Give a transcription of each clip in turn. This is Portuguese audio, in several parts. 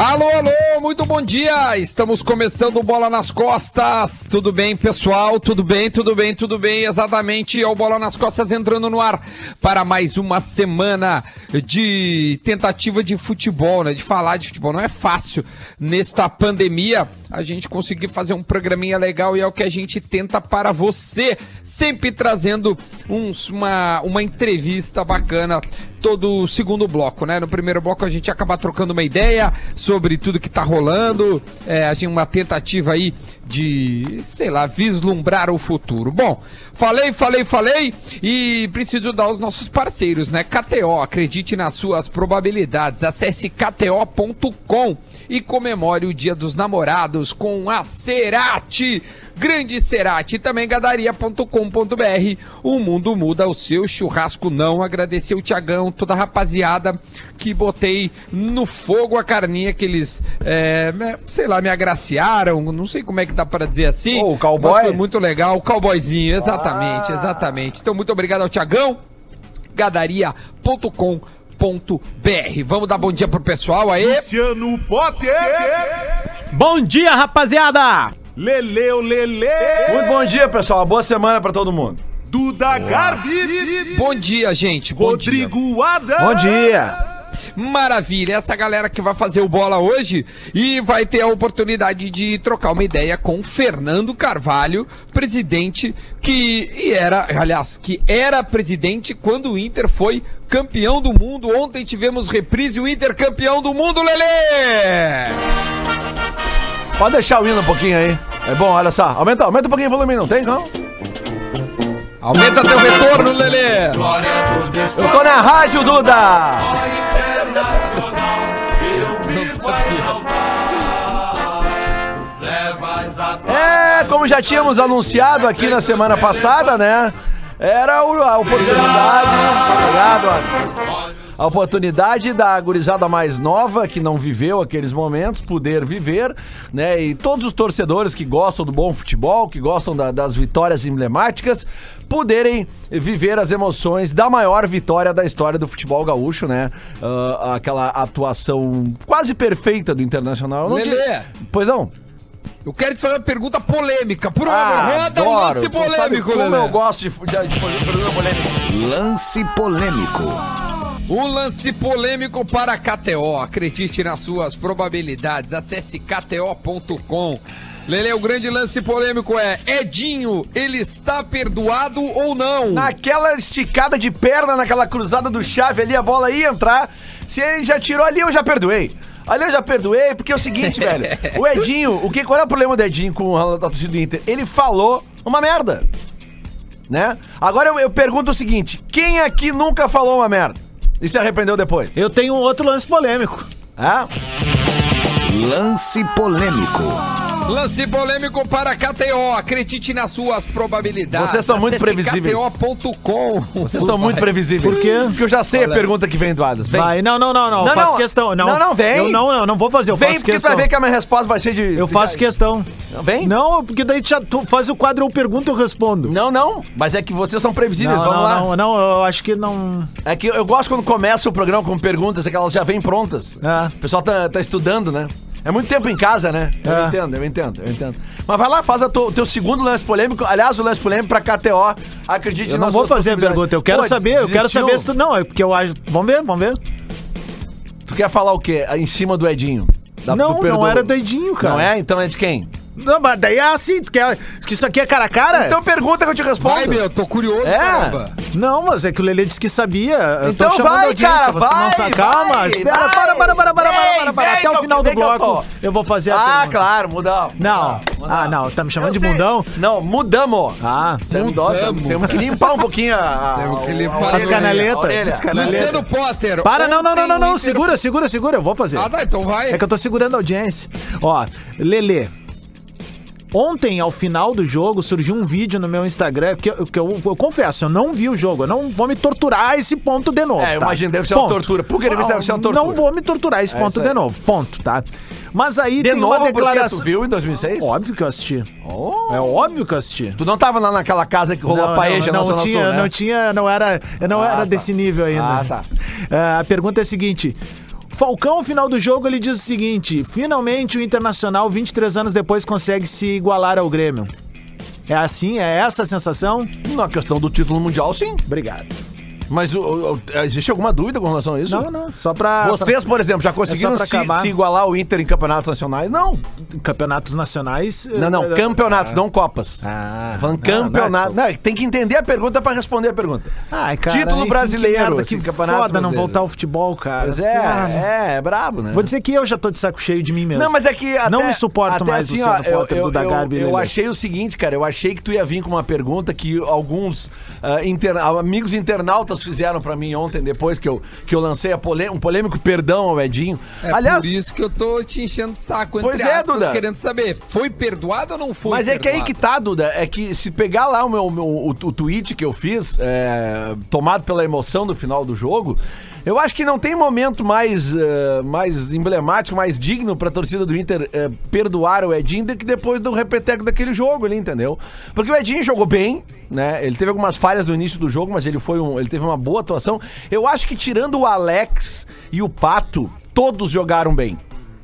Alô, alô, muito bom dia! Estamos começando Bola nas Costas. Tudo bem, pessoal? Tudo bem, tudo bem, tudo bem. Exatamente, é o Bola nas Costas entrando no ar para mais uma semana de tentativa de futebol, né? De falar de futebol. Não é fácil nesta pandemia a gente conseguir fazer um programinha legal e é o que a gente tenta para você, sempre trazendo uns, uma, uma entrevista bacana todo o segundo bloco, né? No primeiro bloco a gente acaba trocando uma ideia sobre tudo que tá rolando, é, a gente uma tentativa aí de, sei lá, vislumbrar o futuro. Bom, falei, falei, falei e preciso dar os nossos parceiros, né? KTO, acredite nas suas probabilidades. Acesse kto.com e comemore o Dia dos Namorados com a Cerati. Grande Cerati, também gadaria.com.br. O mundo muda, o seu churrasco não. Agradecer o Tiagão, toda a rapaziada que botei no fogo a carninha que eles, é, sei lá, me agraciaram. Não sei como é que dá para dizer assim. Oh, o cowboy? Mas foi muito legal. O cowboyzinho, exatamente, ah. exatamente. Então, muito obrigado ao Tiagão. Gadaria.com.br Vamos dar bom dia pro pessoal aí. Luciano Potter. Bom dia, rapaziada. Leleu Lele. Muito bom dia, pessoal. Boa semana para todo mundo. Duda Garbi. Bom dia, gente. Bom Rodrigo dia. Adam. Bom dia. Maravilha, essa galera que vai fazer o bola hoje e vai ter a oportunidade de trocar uma ideia com Fernando Carvalho, presidente que era, aliás, que era presidente quando o Inter foi campeão do mundo. Ontem tivemos reprise o Inter campeão do mundo, Lele! Pode deixar o hino um pouquinho aí. É bom, olha só. Aumenta, aumenta um pouquinho o volume, não tem, não? Aumenta teu retorno, Lelê! Eu tô na rádio, Duda! É, como já tínhamos anunciado aqui na semana passada, né? Era a oportunidade. Obrigado, a oportunidade da gurizada mais nova que não viveu aqueles momentos poder viver, né? E todos os torcedores que gostam do bom futebol, que gostam da, das vitórias emblemáticas, poderem viver as emoções da maior vitória da história do futebol gaúcho, né? Uh, aquela atuação quase perfeita do Internacional. Lelê. Pois não. Eu quero te fazer uma pergunta polêmica. Por favor, ah, roda um lance polêmico, Como eu gosto de, de, de, de polêmico. Lance polêmico. Um lance polêmico para KTO. Acredite nas suas probabilidades. Acesse kto.com. Lele, o grande lance polêmico é: Edinho, ele está perdoado ou não? Naquela esticada de perna, naquela cruzada do chave ali, a bola ia entrar. Se ele já tirou ali, eu já perdoei. Ali eu já perdoei, porque é o seguinte, velho. O Edinho, o que, qual é o problema do Edinho com a torcida do Inter? Ele falou uma merda. Né? Agora eu, eu pergunto o seguinte: quem aqui nunca falou uma merda? E se arrependeu depois? Eu tenho um outro lance polêmico. Ah? Lance polêmico. Lance polêmico para KTO. Acredite nas suas probabilidades. Vocês são muito previsíveis. KTO.com. Vocês são muito previsíveis. Por quê? Porque eu já sei Olha. a pergunta que vem do Adas. Vem. Vai, não, não, não, não. não faço não. questão. Não, não, não, vem. Eu não, não, não vou fazer. Eu vem faço porque questão. vai ver que a minha resposta vai ser de. Eu faço questão. Não, vem? Não, porque daí já, tu faz o quadro eu pergunto eu respondo. Não, não. Mas é que vocês são previsíveis. Não, Vamos não, lá. Não, não, eu acho que não. É que eu gosto quando começa o programa com perguntas, é que elas já vêm prontas. É. O pessoal tá, tá estudando, né? É muito tempo em casa, né? Eu é. entendo, eu entendo, eu entendo. Mas vai lá, faz o teu segundo lance polêmico. Aliás, o lance polêmico pra KTO. Acredite Eu não vou fazer a pergunta, eu quero Pô, saber, eu quero saber se tu. Não, é porque eu acho. Vamos ver, vamos ver. Tu quer falar o quê? Em cima do Edinho? Da, não, não era do Edinho, cara. Não é? Então é de quem? Não, mas daí é assim, tu quer que isso aqui é cara a cara? Então pergunta que eu te respondo. Vai, meu, tô curioso, é. caramba. Não, mas é que o Lelê disse que sabia. Eu então vai, cara, vai, não sabe. Calma, vai, espera, vai, para, para, para, para, para, para, Até o final do bloco eu vou fazer a Ah, pergunta. claro, mudão. Não, ah, não, tá me chamando de mundão? Não, mudamos. Ah, temos, mudamos. temos que limpar um pouquinho a, Temos que limpar as canaletas. Luciano Potter. Para, não, não, não, não, não, segura, segura, segura, eu vou fazer. Ah, tá, então vai. É que eu tô segurando a audiência. Ó, Lelê, Ontem, ao final do jogo, surgiu um vídeo no meu Instagram que, eu, que eu, eu, confesso, eu não vi o jogo. Eu não vou me torturar esse ponto de novo. É, tá? imagina, deve ser ponto. uma tortura. Por que deve ser uma tortura? Não vou me torturar esse é ponto de novo. Ponto, tá? Mas aí de tem novo, uma declaração. Tu viu em 2006? Óbvio que eu assisti. Oh. É óbvio que eu assisti. Tu não tava lá naquela casa que rolou não, a paeja não, não, não tinha, Sul, né? não tinha, não era, eu não ah, era tá. desse nível ainda. Ah, tá. Uh, a pergunta é a seguinte: Falcão, no final do jogo, ele diz o seguinte: finalmente o Internacional, 23 anos depois, consegue se igualar ao Grêmio. É assim? É essa a sensação? Na questão do título mundial, sim. Obrigado. Mas o- o- existe alguma dúvida com relação a isso? Não, não, só pra. Vocês, por exemplo, já conseguiram pra se, se igualar ao Inter em campeonatos nacionais? Não. pra campeonatos nacionais. Não, não. eh, Campeonatos, não Copas. Ah, Falando não, campeonato. não, Não, tem que entender a pergunta pra responder a pergunta. Ai, cara, Título brasileiro, Que, merda, assim, que campeonato foda não brasileiro. voltar ao futebol, cara. Pois é, Ah, é, é brabo, né? Vou dizer que eu já tô de saco cheio de mim mesmo. Não, mas é que até, Não me suporto mais assim, Luciano ó, eu, Potter eu, do da eu, Garbi eu Lelê. achei o seguinte, cara, eu achei que tu ia vir com uma pergunta que alguns ah, inter- amigos internautas fizeram pra mim ontem, depois que eu, que eu lancei polê- um polêmico perdão ao Edinho. É Aliás, por isso que eu tô te enchendo o saco, entre Pois é, aspas, Duda. querendo saber, foi perdoado ou não foi Mas é que aí perdoado? que tá, Duda. É que se pegar lá o meu, meu- o, o tweet que eu fiz, é, tomado pela emoção do final do jogo, eu acho que não tem momento mais, eh, mais emblemático, mais digno pra torcida do Inter eh, perdoar o Edinho do que depois do repeteco daquele jogo ali, entendeu? Porque o Edinho jogou bem, né? Ele teve algumas falhas no início do jogo, mas ele foi um, ele teve uma boa atuação. Eu acho que tirando o Alex e o Pato, todos jogaram bem.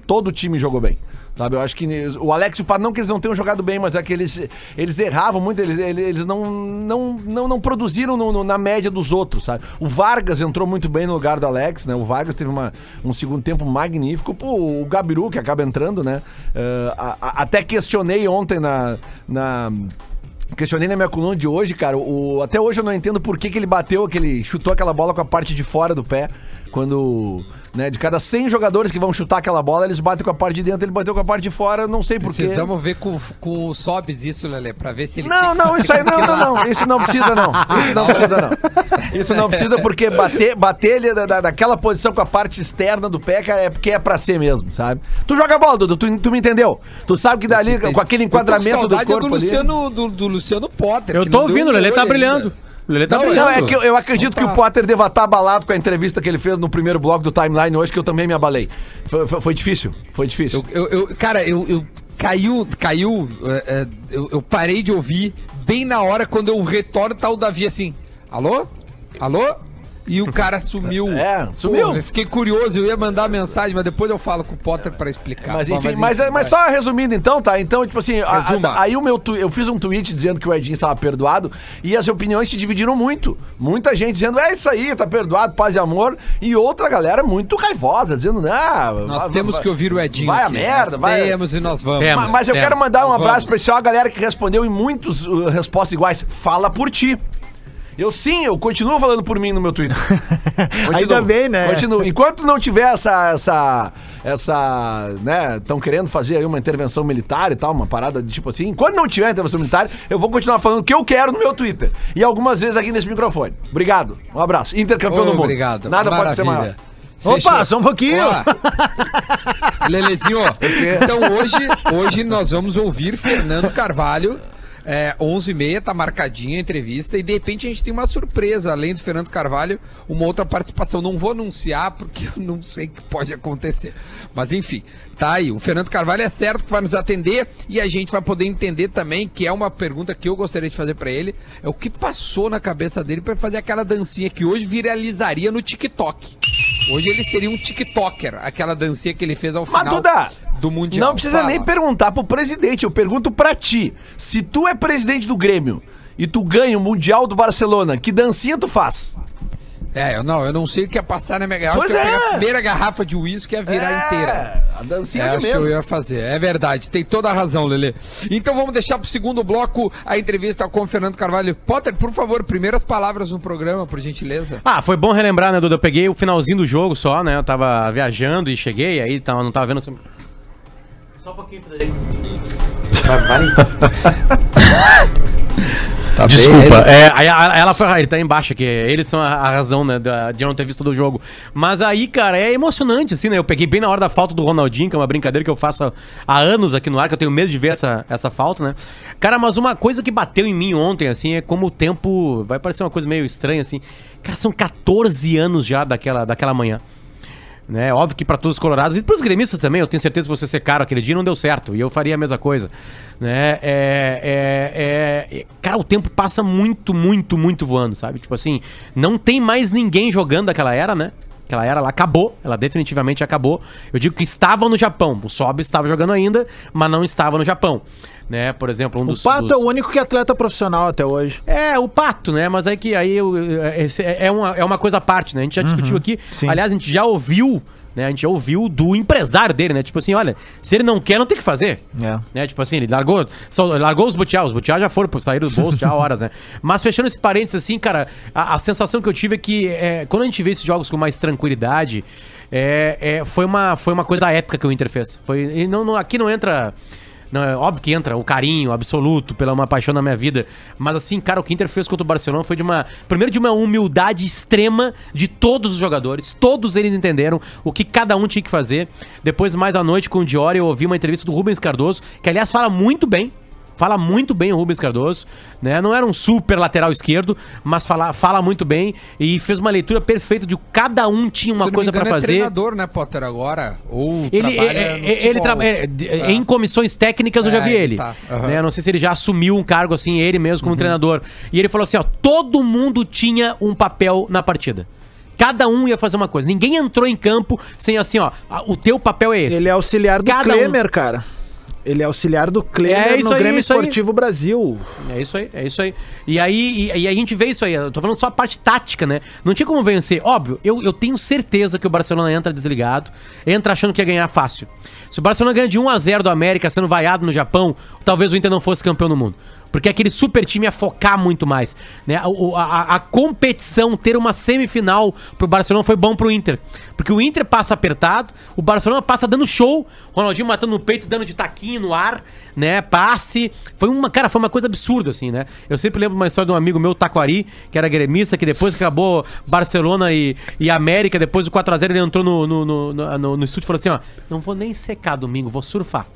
Todo o time jogou bem. Sabe, eu acho que o Alex e o Pato, não que eles não tenham jogado bem, mas é que eles, eles erravam muito, eles, eles, não, não, não, não produziram no- no- na média dos outros, sabe? O Vargas entrou muito bem no lugar do Alex, né? O Vargas teve uma, um segundo tempo magnífico. Pô, o Gabiru, que acaba entrando, né? Eh, a- a- até questionei ontem na. na Questionei na minha coluna de hoje, cara. O, até hoje eu não entendo por que, que ele bateu, que ele chutou aquela bola com a parte de fora do pé. Quando, né, de cada 100 jogadores que vão chutar aquela bola, eles batem com a parte de dentro, ele bateu com a parte de fora, não sei por quê. Precisamos ver com, com o Sobs isso, Lelê, pra ver se ele... Não, não, isso aí não, não, não. Isso não precisa, não. Isso não precisa, não. Isso não precisa, porque bater, bater ele da, da- daquela posição com a parte externa do pé, cara, é porque é pra ser mesmo, sabe? Tu joga bola, Dudu, tu, tu me entendeu? Tu sabe que dali, com aquele enquadramento eu tô do com saudade corpo do ali... Luciano, do, do Luciano Potter. Eu tô ouvindo, o Lelê gol tá ainda. brilhando. O Lelê tá Não, brilhando. Não, é que eu, eu acredito Opa. que o Potter deva estar abalado com a entrevista que ele fez no primeiro bloco do timeline hoje, que eu também me abalei. Foi, foi- foi difícil, foi difícil. Eu, eu- eu- cara, eu, eu caiu, caiu, é, é, eu, eu parei de ouvir bem na hora quando eu retorno tá o Davi assim, alô? Alô? E o cara sumiu. É, sumiu. Pô, eu fiquei curioso, eu ia mandar mensagem, mas depois eu falo com o Potter pra explicar. Mas Bom, enfim, mas, é- mas só resumindo então, tá? Então, tipo assim, a- Resuma. a- aí o meu tu- eu fiz um tweet dizendo que o Edinho estava perdoado e as opiniões se dividiram muito. Muita gente dizendo, é isso aí, tá perdoado, paz e amor. E outra galera muito raivosa, dizendo, não. Nós vai- temos vai- que ouvir o Edinho. Vai a aqui. merda, Nós vai. Temos e nós vamos. Temos. Ma- Mas eu temos. quero mandar um abraço vamos. especial à galera que respondeu em muitos uh, respostas iguais. Fala por ti. Eu sim, eu continuo falando por mim no meu Twitter. Continuo, Ainda bem, né? Continuo. Enquanto não tiver essa, essa, essa, né, estão querendo fazer aí uma intervenção militar e tal, uma parada de tipo assim, enquanto não tiver intervenção militar, eu vou continuar falando o que eu quero no meu Twitter. E algumas vezes aqui nesse microfone. Obrigado. Um abraço. Intercampeão do mundo. Obrigado. Nada pode ser maior. Maravilha. Opa, só um pouquinho. Ó, Lelezinho, então hoje, hoje nós vamos ouvir Fernando Carvalho. É, 11h30, tá marcadinha a entrevista e de repente a gente tem uma surpresa, além do Fernando Carvalho, uma outra participação. Não vou anunciar porque eu não sei o que pode acontecer. Mas enfim, tá aí. O Fernando Carvalho é certo que vai nos atender e a gente vai poder entender também, que é uma pergunta que eu gostaria de fazer pra ele, é o que passou na cabeça dele pra fazer aquela dancinha que hoje viralizaria no TikTok. Hoje ele seria um TikToker, aquela dancinha que ele fez ao Mas, final Duda, do Mundial. Não precisa Fala. nem perguntar pro presidente, eu pergunto pra ti. Se tu é presidente do Grêmio e tu ganha o Mundial do Barcelona, que dancinha tu faz? É, eu não, eu não sei o que ia passar na minha garrafa. Pois é. a primeira garrafa de uísque e ia virar É, inteira. A dancinha É, acho que mesmo. eu ia fazer. É verdade, tem toda a razão, Lelê. Então vamos deixar pro segundo bloco a entrevista com o Fernando Carvalho. Potter, por favor, primeiras palavras no programa, por gentileza. Ah, foi bom relembrar, né, Duda? Eu peguei o finalzinho do jogo só, né? Eu tava viajando e cheguei, aí tava, não tava vendo. Só um pouquinho, Frederico. Tá Desculpa, é, aí a- ela foi. Ele tá embaixo aqui. Eles são a, a razão, né, da- de eu não ter visto todo o jogo. Mas aí, cara, é emocionante, assim, né? Eu peguei bem na hora da falta do Ronaldinho, que é uma brincadeira que eu faço há, há anos aqui no ar, que eu tenho medo de ver essa, essa falta, né? Cara, mas uma coisa que bateu em mim ontem, assim, é como o tempo. Vai parecer uma coisa meio estranha, assim. Cara, são 14 anos já daquela, daquela manhã. Né? Óbvio que para todos os colorados e para os gremistas também, eu tenho certeza que você ser caro aquele dia não deu certo e eu faria a mesma coisa. Né? É, é, é- cara, o tempo passa muito, muito, muito voando, sabe? Tipo assim, não tem mais ninguém jogando daquela era, né? Aquela era, ela acabou, ela definitivamente acabou. Eu digo que estava no Japão. O Sob estava jogando ainda, mas não estava no Japão. Né? Por exemplo, um O dos. Pato dos- é o único que é atleta profissional até hoje. é, o pato, né? Mas aí que aí é, é, é uma, é uma coisa à parte, né? A gente já discutiu aqui. sim. Aliás, a gente já ouviu, né? A gente já ouviu do empresário dele, né? Tipo assim, olha, se ele não quer, não tem que fazer. É. Né? Tipo assim, ele largou, só, largou os butiá, os butiá já foram, saíram do bolso já há horas, né? Mas fechando esse parênteses assim, cara, a, a sensação que eu tive é que é, quando a gente vê esses jogos com mais tranquilidade, é, é, foi, uma, foi uma coisa épica que o Inter fez. Foi, não, não- aqui não entra. Não, é óbvio que entra o carinho absoluto pela uma paixão na minha vida. Mas assim, cara, o que Inter fez contra o Barcelona foi de uma. Primeiro, de uma humildade extrema de todos os jogadores. Todos eles entenderam o que cada um tinha que fazer. Depois, mais à noite, com o Diori, eu ouvi uma entrevista do Rubens Cardoso, que aliás fala muito bem. Fala muito bem o Rubens Cardoso, né? Não era um super lateral esquerdo, mas fala, fala muito bem e fez uma leitura perfeita de que cada um tinha uma coisa pra engano, É fazer. treinador, né, Potter, agora? Ou Ele, trabalha é- no é- ele é, É. Em comissões técnicas eu já É, vi ele. tá. Uhum. né? Não sei se ele já assumiu um cargo assim, ele mesmo como treinador. E ele falou assim: ó, todo mundo tinha um papel na partida. Cada um ia fazer uma coisa. Ninguém entrou em campo sem assim, ó, "Ah, o teu papel é esse. Ele é auxiliar do Cada um- Klemer, cara. Ele é auxiliar do Klemer É no aí, Grêmio isso aí. Esportivo Brasil. É isso aí, é isso aí. E aí, e, e a gente vê isso aí, eu tô falando só a parte tática, né? Não tinha como vencer. Óbvio, eu, eu tenho certeza que o Barcelona entra desligado, entra achando que ia ganhar fácil. Se o Barcelona ganha de 1 a 0 do América sendo vaiado no Japão, talvez o Inter não fosse campeão do mundo. Porque aquele super time ia focar muito mais. Né? A, a- a competição, ter uma semifinal pro Barcelona foi bom pro Inter. Porque o Inter passa apertado, o Barcelona passa dando show, Ronaldinho matando no peito, dando de taquinho no ar, né? Passe. Foi uma, cara, foi uma coisa absurda, assim, né? Eu sempre lembro uma história de um amigo meu, Taquari, que era gremista, que depois que acabou Barcelona e, e América, depois do 4x0, ele entrou no, no, no, no- no estúdio e falou assim: ó, não vou nem secar domingo, vou surfar.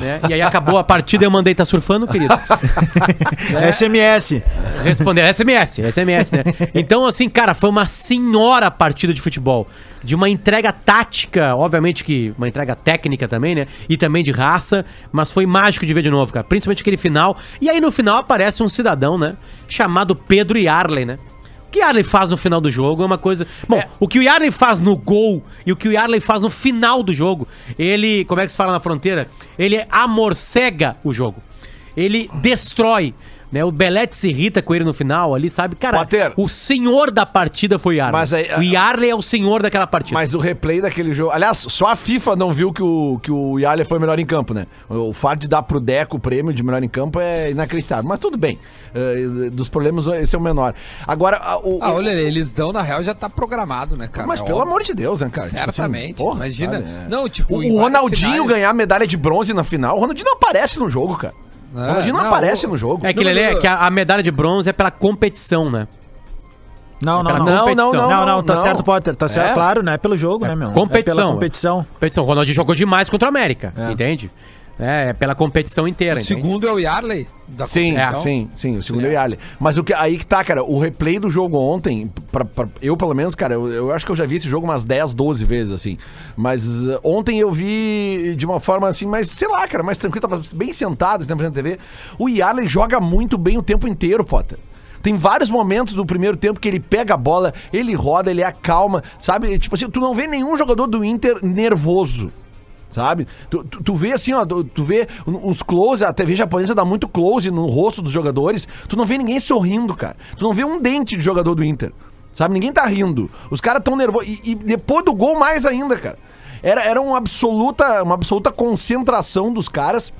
Né? E aí acabou a partida e eu mandei, tá surfando, querido? SMS. Responder SMS, SMS, né? Então, assim, cara, foi uma senhora partida de futebol. De uma entrega tática, obviamente que uma entrega técnica também, né? E também de raça, mas foi mágico de ver de novo, cara. Principalmente aquele final. E aí no final aparece um cidadão, né? Chamado Pedro Yarley, né? O que o Yarley faz no final do jogo é uma coisa. Bom, o que o Yarley faz no gol e o que o Yarley faz no final do jogo, ele, como é que se fala na fronteira? Ele amorcega o jogo. Ele destrói. Né? O Belete se irrita com ele no final ali, sabe? Cara, Potter. o senhor da partida foi o Yarley. Mas aí- o Yarley é o senhor daquela partida. Mas o replay daquele jogo. Aliás, só a FIFA não viu que o, que o Yalha foi melhor em campo, né? O, o fato de dar pro Deco o prêmio de melhor em campo é inacreditável. Mas tudo bem. Eh, dos problemas, esse é o menor. Agora, a- o. Ah, olha, eles dão, na real, já tá programado, né, cara? mas É pelo óbvio. amor de Deus, né, cara? Tipo assim, Certamente. porra, Imagina. sabe, é. Não, tipo, O, Ronaldinho finais- ganhar medalha de bronze na final, o Ronaldinho não aparece no jogo, cara. O É, Ronaldinho não, não, aparece o- no jogo. é que, ele Não, é, não, que a, a medalha de bronze é pela competição, né? Não, não, Pela não. Não, competição. não, Não, não, tá não. certo, Potter. Tá certo, É. claro, não é pelo jogo, né, meu? competição. É pela competição. Competição. O Ronaldinho jogou demais contra o América, É. entende? É, é pela competição inteira, O entende? segundo é o Yarley da Sim, competição. sim, sim, o segundo é o Yali. Mas o que aí que tá, cara, o replay do jogo ontem, pra, pra- eu pelo menos, cara, eu, eu acho que eu já vi esse jogo umas 10, 12 vezes, assim. Mas uh, ontem eu vi de uma forma assim, mais, sei lá, cara, mais tranquilo, tava bem sentado, na frente da TV. O Yali joga muito bem o tempo inteiro, Potter. Tem vários momentos do primeiro tempo que ele pega a bola, ele roda, ele acalma, sabe? Tipo assim, tu não vê nenhum jogador do Inter nervoso. Sabe? Tu, tu, tu vê assim, ó, tu, vê uns close, a TV japonesa dá muito close no rosto dos jogadores. Tu não vê ninguém sorrindo, cara. Tu não vê um dente de jogador do Inter. Sabe? Ninguém tá rindo. Os caras tão nervosos. E, e depois do gol, mais ainda, cara. Era, era uma, absoluta, uma absoluta concentração dos caras.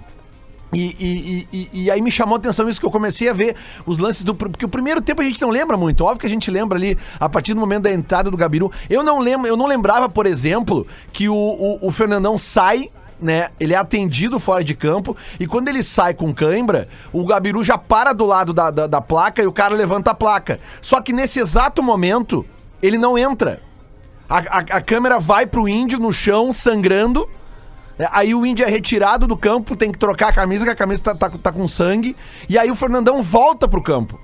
E, e, e, e- aí me chamou a atenção isso que eu comecei a ver os lances do. Porque o primeiro tempo a gente não lembra muito. Óbvio que a gente lembra ali a partir do momento da entrada do Gabiru. Eu não lembro, eu não lembrava, por exemplo, que o, o, o Fernandão sai. Né? Ele é atendido fora de campo e quando ele sai com cãibra, o Gabiru já para do lado da, da, da placa e o cara levanta a placa. Só que nesse exato momento, ele não entra. A, a, a câmera vai pro índio no chão, sangrando. É, Aí o índio é retirado do campo, tem que trocar a camisa, que a camisa tá, tá- tá com sangue. E aí o Fernandão volta pro campo.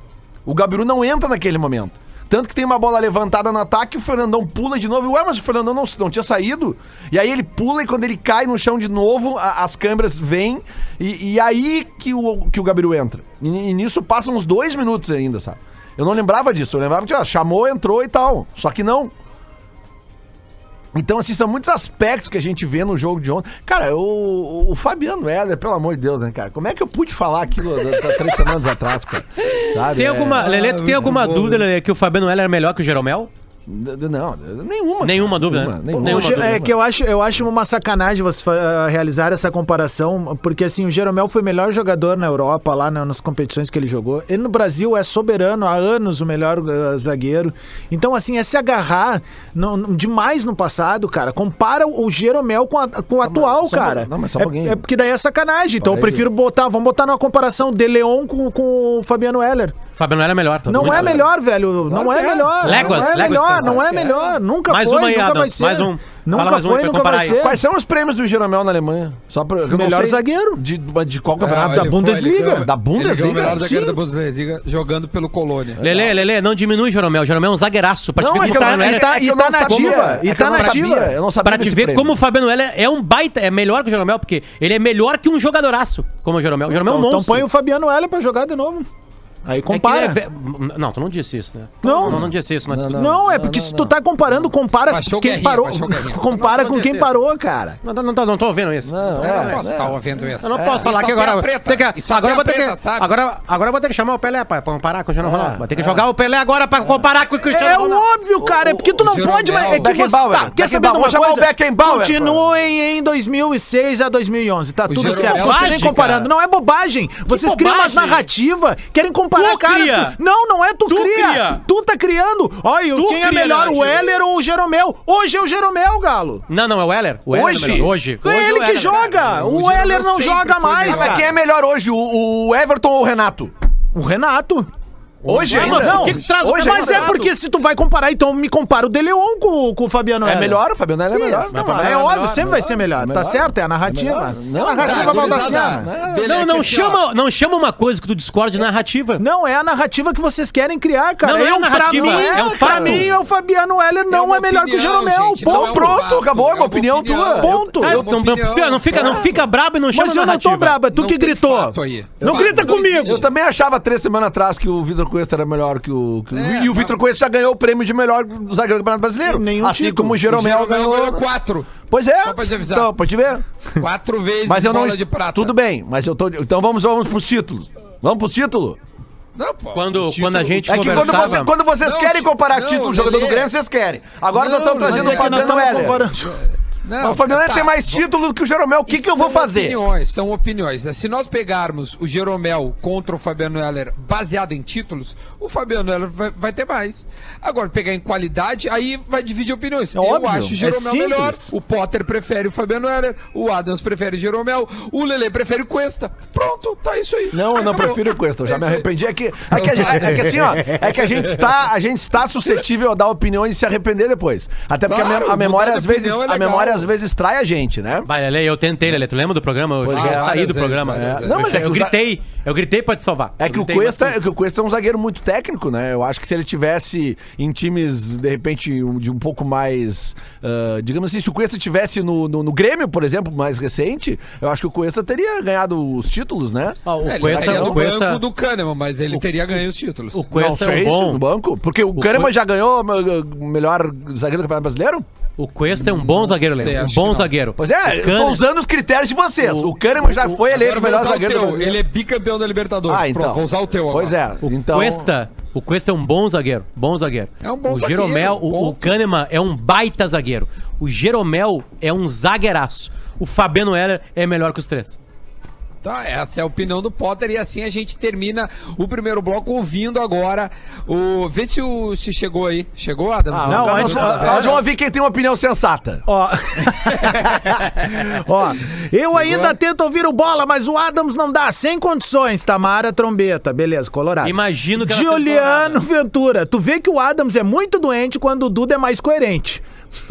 O Gabiru não entra naquele momento. Tanto que tem uma bola levantada no ataque, o Fernandão pula de novo. Ué, mas o Fernandão não, não tinha saído? E aí ele pula e quando ele cai no chão de novo, a- as câmeras vêm. E, e aí que o, que o Gabiru entra. E, e nisso passam uns dois minutos ainda, sabe? Eu não lembrava disso. Eu lembrava que ó, chamou, entrou e tal. Só que não. Então, assim, são muitos aspectos que a gente vê no jogo de ontem. Cara, o, o Fabiano Heller, pelo amor de Deus, né, cara? Como é que eu pude falar aquilo há três semanas atrás, cara? Sabe? Tem É, alguma, Lelê, tu tem alguma dúvida, Lelê, que o Fabiano Heller é melhor que o Jeromel? Não, nenhuma. Nenhuma dúvida, Nenhuma, né? nenhuma. Nenhuma Ge- é que eu acho, eu acho uma sacanagem você ah, realizar essa comparação, porque assim, o Jeromel foi o melhor jogador na Europa, lá na- nas competições que ele jogou. Ele no Brasil é soberano, há anos o melhor ah, zagueiro. Então, assim, é se agarrar no- no- demais no passado, cara. Compara o Jeromel com, a- com o atual, cara. Não, mas só um é, pouquinho. é porque daí é sacanagem. Então eu prefiro botar, vamos botar numa comparação De Leon com, com o Fabiano Heller. Fabiano Heller é melhor. Não é melhor, velho. Não é é. melhor. Léguas, não é léguas, melhor, não é melhor. Nunca Mais foi, uma aí, nunca vai Adams, ser. mais um. Nunca Fala mais uma foi, pra nunca comparar vai aí. ser. Quais são os prêmios do Jeromel na Alemanha? Só pra, eu não Melhor sei zagueiro. De, de qual campeonato? da Bundesliga. Da Ele Bundesliga? ganhou o melhor zagueiro Sim. da Bundesliga jogando pelo Colônia. Lelê, Lelê, não diminui o Jeromel. O Jeromel é um zagueiraço. Pra te Não, ver é como que o eu Fabiano não- Heller... e tá- é que e eu tá não na sabia, ativa, é e que tá eu não na sabia. Eu não Pra te desse ver prêmio. como o Fabiano Heller é um baita, é melhor que o Jeromel, porque ele é melhor que um jogadoraço, como o Jeromel. O Jeromel é um Então, então monstro. põe o Fabiano Heller pra jogar de novo. Aí É que compara. é ve- Não, tu não disse isso, né? Não. Não, não disse isso na discussão. Não, é porque se tu tá comparando, compara Baixou o quem Guerrinha, parou. baixou Guerrinha. Compara Não, com quem parou, cara. Não, não, não, não tô ouvindo isso. Não, Eu é, não posso é. estar ouvindo isso. Eu não posso falar Isso que agora. a preta. tem que- Isso agora eu vou a ter que. preta, sabe? Agora, agora eu vou ter que chamar o Pelé pra comparar com o Cristiano É, Ronaldo. Vai ter que jogar o Pelé agora pra comparar com o Cristiano É Ronaldo. óbvio, cara. É porque tu não Jeromel, pode mais. É que você, Beckenbauer, tá, quer saber de Beckenbauer, uma vou chamar coisa? o Beckenbauer. Continuem em 2006 a 2011. Tá tudo Jeromel- certo. É Continuem bobagem, comparando. cara. Não é bobagem. Vocês criam umas bobagem? narrativas, querem comparar Tu caras. cria. Não, não é tu, Tu cria. cria. Tu tá criando. Olha, Tu quem é melhor, o. Heller ou o Jeromel? Hoje é o Jeromel, Galo. Não, não, é o Heller. O Heller Hoje? é melhor. Hoje. É Hoje ele que joga. O O Heller não joga mais. Mas quem é melhor hoje, o, o Everton ou o Renato? O Renato. Hoje Não, ainda? mas por que que tu traz o Hoje Mas é porque se tu vai comparar, então me compara o De Leon com, com o Fabiano É Heller. melhor, o Fabiano Heller é melhor. Isso, não, Fabiano é é óbvio, melhor, sempre vai ser melhor. Tá melhor. certo, é a narrativa. Não, é a narrativa Tá, baldaciana. Não, não chama, não chama uma coisa que tu discorda de narrativa. Não, é a narrativa que vocês querem criar, cara. Não, não é pra narrativa, mim, é um pra fato. mim, o Fabiano Heller não é melhor que o Jeromel. não é um Pronto, acabou, é uma opinião tua. Ponto. Ah, É uma não, não, não fica, não fica brabo e não chama Mas eu não narrativa. tô braba, tu Não que gritou. Não grita não comigo. Eu também achava três semanas atrás que o Vitor Cuesta era melhor que o. que o- É, e o tá. Vitor Cuesta já ganhou o prêmio de melhor zagueiro do Campeonato Brasileiro. Nenhum assim título. como o O Jeromel, ganhou. ganhou quatro. Pois é. Só pra te avisar. Então, pra te ver. Quatro vezes Mas eu não. de prata. Tudo bem, mas eu tô. Então vamos, vamos pros títulos. Vamos pros títulos? Não, pô, Quando- título- quando a gente É que quando, você- quando vocês Não, querem comparar não, título do jogador do. Grêmio, vocês querem. Agora nós estamos trazendo Mas o é que nós Fabiano estamos Heller. comparando. Não, O Fabiano tá, tem mais títulos que o Jeromel. O que, que eu vou fazer? Opiniões, são opiniões. né? Se nós pegarmos o Jeromel contra o Fabiano Heller baseado em títulos, o Fabiano Heller vai, vai ter mais. Agora, pegar em qualidade, aí vai dividir opiniões. É Eu óbvio, acho o é Jeromel simples. melhor. O Potter prefere o Fabiano Heller, o Adams prefere o Jeromel, o Lele prefere o Cuesta. Pronto, tá isso aí. Não, eu não Acabou. prefiro o Cuesta, eu já É me arrependi. É que, é que, a gente- é que assim, ó, é que a gente está, a gente está suscetível a dar opiniões e se arrepender depois. Até porque a Claro, a, memória às vezes, é a memória às vezes trai a gente, né? Vai, Lele, eu tentei, Lele. Tu lembra do programa? Eu Pois é. saí Várias do vezes, programa. vezes. Não, mas é eu gritei, eu gritei pra te salvar. É Eu que, o Cuesta, é que o Cuesta é um zagueiro muito técnico, né? Eu acho que se ele tivesse em times, de repente, de um pouco mais. ah, digamos assim, se o Cuesta tivesse no, no, no Grêmio, por exemplo, mais recente, eu acho que o Cuesta teria ganhado os títulos, né? Ó, o É, Cuesta, o no Cuesta, banco do Kahneman, mas ele teria ganho os títulos. o Cuesta Não é um bom. no banco. Porque o, Kahneman Cu- já ganhou o melhor zagueiro do Campeonato Brasileiro? O Cuesta é um bom zagueiro, sei, Lele. Um bom não. zagueiro. Pois é, O eu Kahneman- tô usando os critérios de vocês. O, Kahneman já foi eleito o melhor zagueiro do. Ele é bicampeão da Libertadores. Ah, então. Pronto, vou usar o teu agora. Pois é. O então, Cuesta, o Cuesta é um bom zagueiro, bom zagueiro. É um bom o zagueiro, Jeromel, o, o. Kahneman é um baita zagueiro. O Jeromel é um zagueiraço. O Fabiano Heller é melhor que os três. Tá, essa é a opinião do Potter e assim a gente termina o primeiro bloco ouvindo agora o. Vê se o se chegou aí. Chegou, Adam? Ah, Não, nós, antes- nós ah, vamos ouvir quem tem uma opinião sensata. Ó. Ó, eu ainda tento ouvir o bola, mas o Adams não dá, sem condições. Tamara trombeta, beleza, colorado. Imagino que ela Juliano Ventura, tu vê que o Adams é muito doente quando o Duda é mais coerente.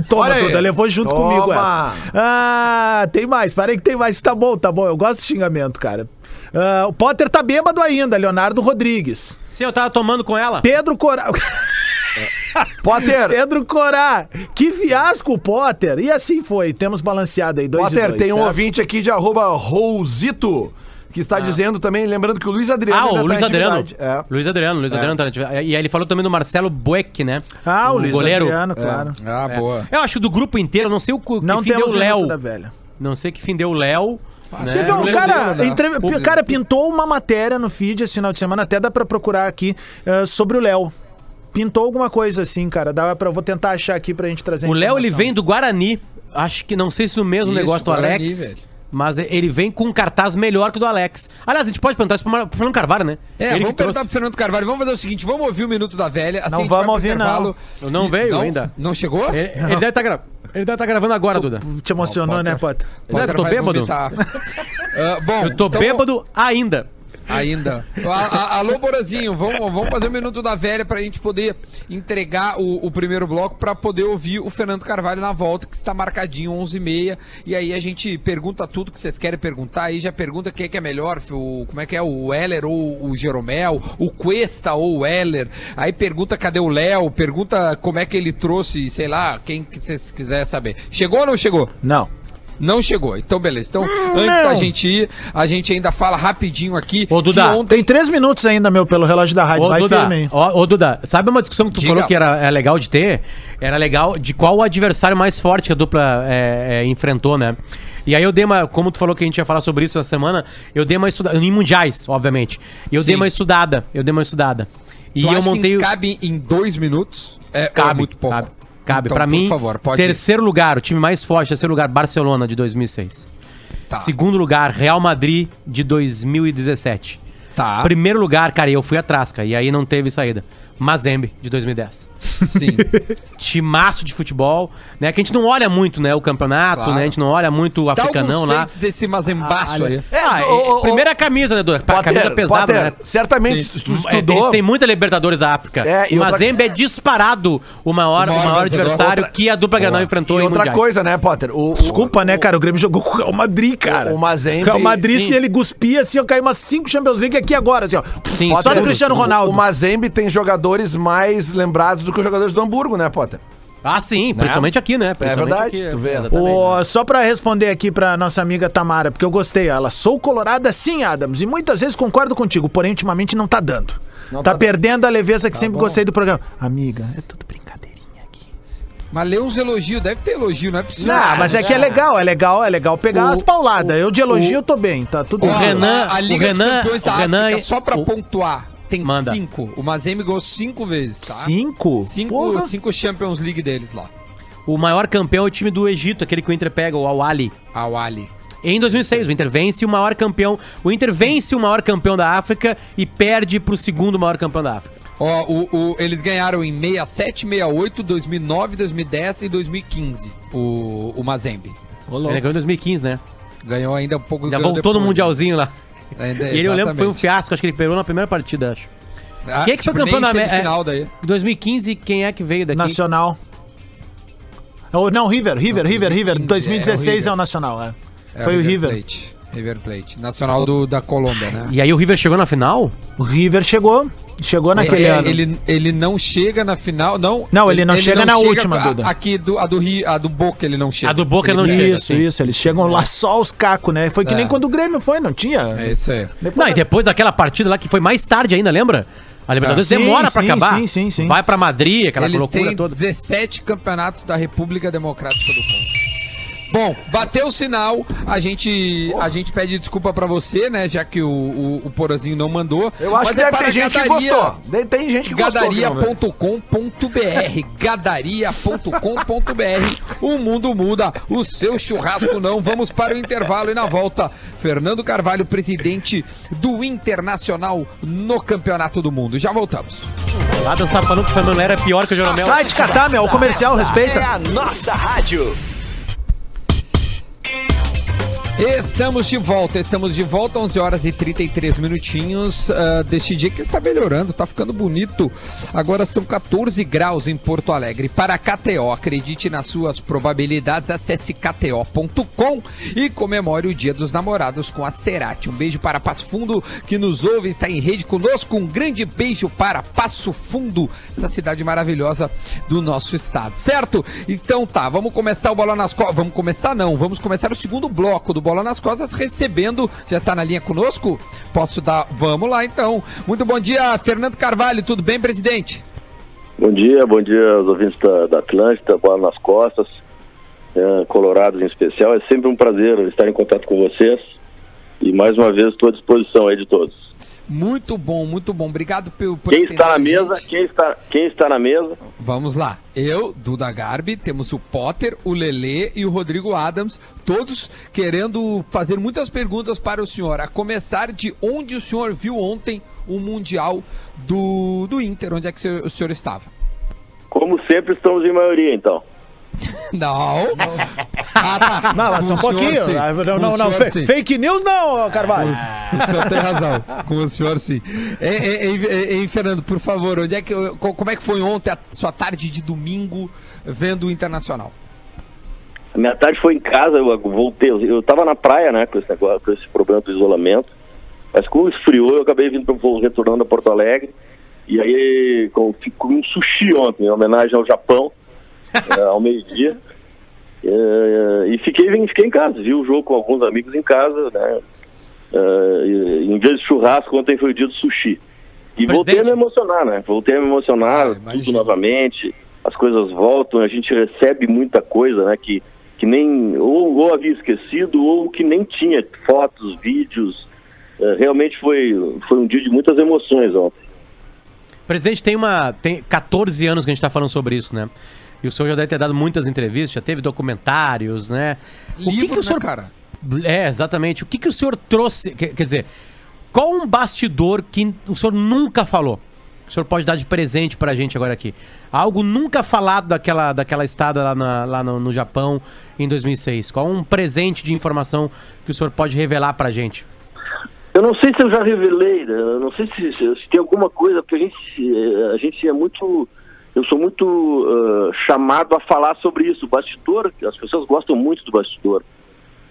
Toma, Olha aí. Duda, levou junto Toma. comigo essa. Ah, tem mais, parei que tem mais. Tá bom, tá bom, eu gosto de xingamento, cara. Ah, o Potter tá bêbado ainda, Leonardo Rodrigues. Sim, eu tava tomando com ela. Pedro Corá. Potter, Pedro Corá. Que fiasco o Potter. E assim foi, temos balanceado aí, dois e Potter dois, tem um certo? ouvinte aqui de arroba Rousito que está dizendo também, lembrando que o Luiz Adriano Ah, o tá Luiz Adriano. É. Luiz Adriano, Luiz Adriano tá na atividade. E aí ele falou também do Marcelo Bueck, né? Ah, o, Luiz goleiro. Adriano, claro. Ah, boa. Eu acho do grupo inteiro, não sei o que Não fim deu o Léo Léo. da velha. Não sei que fim deu o Léo. né? Você viu, o cara, entre- o cara pintou uma matéria no feed esse final de semana, até dá pra procurar aqui, eh, sobre o Léo. Pintou alguma coisa assim, cara. Dá pra, eu vou tentar achar aqui pra gente trazer. O Léo, ele vem do Guarani. Acho que não sei se no mesmo Isso, negócio do Guarani, Alex. velho. Mas ele vem com um cartaz melhor que o do Alex. Aliás, a gente pode perguntar isso pro Fernando Carvalho, né? É, ele vamos perguntar pro Fernando Carvalho. Vamos fazer o seguinte, vamos ouvir o Minuto da Velha. Assim Não vamos ouvir, não. Eu não veio ainda. Não chegou? Ele, ele deve estar gravando agora, Duda. Te emocionou, né, Potter? Não, eu tô bêbado. Ah, bom, Eu tô então- bêbado ainda. Ainda. A- a- Alô, Borazinho, vamos, vamos fazer o Minuto da Velha pra gente poder entregar o, o primeiro bloco pra poder ouvir o Fernando Carvalho na volta, que está marcadinho 11h30. E aí a gente pergunta tudo que vocês querem perguntar. Aí já pergunta quem é que é melhor, o, como é que é, o Heller ou o Jeromel, o Cuesta ou o Heller. Aí pergunta cadê o Léo, pergunta como é que ele trouxe, sei lá, quem que vocês quiserem saber. Chegou ou não chegou? Não. Não chegou. Então, beleza. Então, antes da gente ir, a gente ainda fala rapidinho aqui. Ô, Duda, ontem Tem três minutos ainda, meu, pelo relógio da rádio. Ô, Vai Duda, firme aí. ô, Duda, sabe uma discussão que tu Diga. falou que era é legal de ter? Era legal de qual o adversário mais forte que a dupla é, é, enfrentou, né? E aí eu dei uma, como tu falou que a gente ia falar sobre isso essa semana, eu dei uma estudada, em mundiais, obviamente. E eu dei Sim. uma estudada, eu dei uma estudada. E Tu eu acha montei cabe em dois minutos? É, é Cabe, muito pouco. cabe. Cabe. Então, pra por mim, favor, ir. terceiro lugar, o time mais forte, terceiro lugar, Barcelona de 2006. Tá. Segundo lugar, Real Madrid de 2017. Tá. Primeiro lugar, cara, eu fui atrás, cara, e aí não teve saída. Mazembe, de 2010. Sim. Timaço de futebol, né? Que a gente não olha muito, né? O campeonato, Claro. né? A gente não olha muito o Dá africanão lá. desse mazembaço aí. É, Ah, ô, ô, ô, primeira camisa, né? Potter, camisa pesada, Potter, né? Certamente, Sim. tu, tu É, estudou. Eles têm muita Libertadores da África. É, e o outra- Mazembe é disparado o maior, O o maior adversário Outra- que a dupla Granal enfrentou E em outra mundiais. coisa, né, Potter? O, o- Desculpa, né, o- cara? O Grêmio jogou com o Real Madrid, cara. O Mazembe- O Real Madrid, se ele cuspia, assim, eu caí umas cinco Champions League aqui agora, assim, ó. Sim, Só do Cristiano. Ronaldo. O Mazembe tem jogadores mais lembrados do que os jogadores do Hamburgo, né, Potter? Ah, sim, principalmente aqui, né? Principalmente verdade, aqui, tu vê. exatamente. Ô, só pra responder aqui pra nossa amiga Tamara, porque eu gostei. Ela, sou colorada sim, Adams, e muitas vezes concordo contigo, porém ultimamente não tá dando. Não tá, tá perdendo a leveza que sempre bom. gostei do programa. Amiga, é tudo brincadeirinha aqui. Mas lê uns elogios, deve ter elogio, não é possível. Não, mas é que é legal, é legal, é legal pegar O- as pauladas. Eu de elogio o- eu tô bem, tá tudo o bem. Renan- a, Liga o Renan- dos Campeões da o Renan- África, só pra o- pontuar, tem Manda. cinco. O Mazembe ganhou cinco vezes, tá? Cinco? Cinco, Porra. cinco Champions League deles lá. O maior campeão é o time do Egito, aquele que o Inter pega, o Al-Ali. A Ali. Em 2006, o Inter vence o maior campeão. O Inter vence o maior campeão da África e perde pro segundo maior campeão da África. Ó, o, o- eles ganharam em 67, 68, 2009, 2010 e 2015. O, o Mazembe. Ele ganhou em 2015, né? Ganhou ainda um pouco Já voltou no depois, Mundialzinho lá. Ainda- E ele, eu lembro que foi um fiasco, acho que ele pegou na primeira partida, acho. Ah, Quem é que foi tipo, campeão nem da teve Amé- final daí? Em 2015, quem é que veio daqui? Nacional. Oh, não, River, River, River, River. 2015, 2016 é, é o o, River. Nacional, é. É, Foi o River. Plate. River Plate. Nacional do, da Colômbia, né? E aí o River chegou na final? O River chegou, chegou naquele É, ano. Ele, ele não chega na final, não. Não, ele não chega na última, a- Duda. Aqui do, a do Rio, a do Boca ele não chega. A do Boca ele não chega. Isso, sim. isso, eles chegam lá só os cacos, né? Foi que É. nem quando o Grêmio foi, não tinha. É isso aí. Depois- Não, e depois daquela partida lá que foi mais tarde ainda, lembra? A Libertadores Ah, sim, demora pra sim, acabar. sim, sim, sim. Vai pra Madrid, aquela Eles loucura têm toda. 17 campeonatos da República Democrática do Congo. Bom, bateu o sinal, a gente, a gente pede desculpa pra você, né? Já que o, o, o Porazinho não mandou. Eu acho Mas que é deve para ter gente que Gadaria. gostou. Tem- Tem gente que gostou. velho. Gadaria.com.br Gadaria.com.br O mundo muda, o seu churrasco não. Vamos para o intervalo e na volta, Fernando Carvalho, presidente do Internacional no Campeonato do Mundo. Já voltamos. O Adams tá falando que o Fernando Lera é pior que o Jeromel. Vai te catar, meu, o comercial, Essa respeita. É a nossa rádio. Estamos de volta, estamos de volta, 11 horas e 33 minutinhos ah, deste dia que está melhorando, está ficando bonito. Agora são 14 graus em Porto Alegre. Para KTO, acredite nas suas probabilidades, acesse kto.com e comemore o Dia dos Namorados com a Cerati. Um beijo para Passo Fundo, que nos ouve, está em rede conosco. Um grande beijo para Passo Fundo, essa cidade maravilhosa do nosso estado, certo? Então tá, vamos começar o Bola nas Costas. Vamos começar não, vamos começar o segundo bloco do Bola nas Costas, recebendo. Já tá na linha conosco? Posso dar. Vamos lá então. Muito bom dia, Fernando Carvalho. Tudo bem, presidente? Bom dia, bom dia aos ouvintes da, da Atlântida, bola nas costas, é, colorados em especial. É sempre um prazer estar em contato com vocês e mais uma vez estou à disposição aí de todos. Muito bom, muito bom. Obrigado por, por Quem está na mesa, quem está, quem está na mesa, Vamos lá. Eu, Duda Garbi, temos o Potter, o Lelê e o Rodrigo Adams, todos querendo fazer muitas perguntas para o senhor. A começar de onde o senhor viu ontem o Mundial do, do Inter, onde é que o senhor, o senhor estava? como sempre estamos em maioria então. Não. Ah, tá. Não, mas só um pouquinho. sim. Ah, Não, não, não. senhor. Fake news não, Carvalho. O senhor tem razão. Com o senhor, sim. Ei, ei, ei, ei, Fernando, por favor, onde é que, co- como é que foi ontem a sua tarde de domingo vendo o Internacional? A minha tarde foi em casa, eu voltei, eu estava na praia, né, com esse negócio, com esse problema do isolamento, mas como esfriou, eu acabei vindo retornando a Porto Alegre, e aí com, comi um sushi ontem, em homenagem ao Japão, eh, ao meio-dia, Eh, e fiquei, fiquei em casa, vi o jogo com alguns amigos em casa, né, e- em vez de churrasco, ontem foi o dia do sushi. E voltei a me emocionar, né? Voltei a me emocionar, Ah, tudo novamente, as coisas voltam, a gente recebe muita coisa, né? Que, que nem ou, ou havia esquecido ou que nem tinha fotos, vídeos. Realmente foi, foi um dia de muitas emoções ontem. Presidente, tem uma. Tem 14 anos que a gente tá falando sobre isso, né? E o senhor já deve ter dado muitas entrevistas, já teve documentários, né? o que, Livro, que o senhor. né, cara? É, exatamente. O que, que o senhor trouxe. Quer, quer dizer, qual um bastidor que o senhor nunca falou? Que o senhor pode dar de presente pra gente agora aqui. Algo nunca falado daquela, daquela estada lá, na- lá no, no Japão em 2006. Qual um presente de informação que o senhor pode revelar pra gente? Eu não sei se eu já revelei, né? eu não sei se, se- se tem alguma coisa, porque a gente, eh, a gente é muito. Eu sou muito ah, chamado a falar sobre isso. O bastidor, as pessoas gostam muito do bastidor.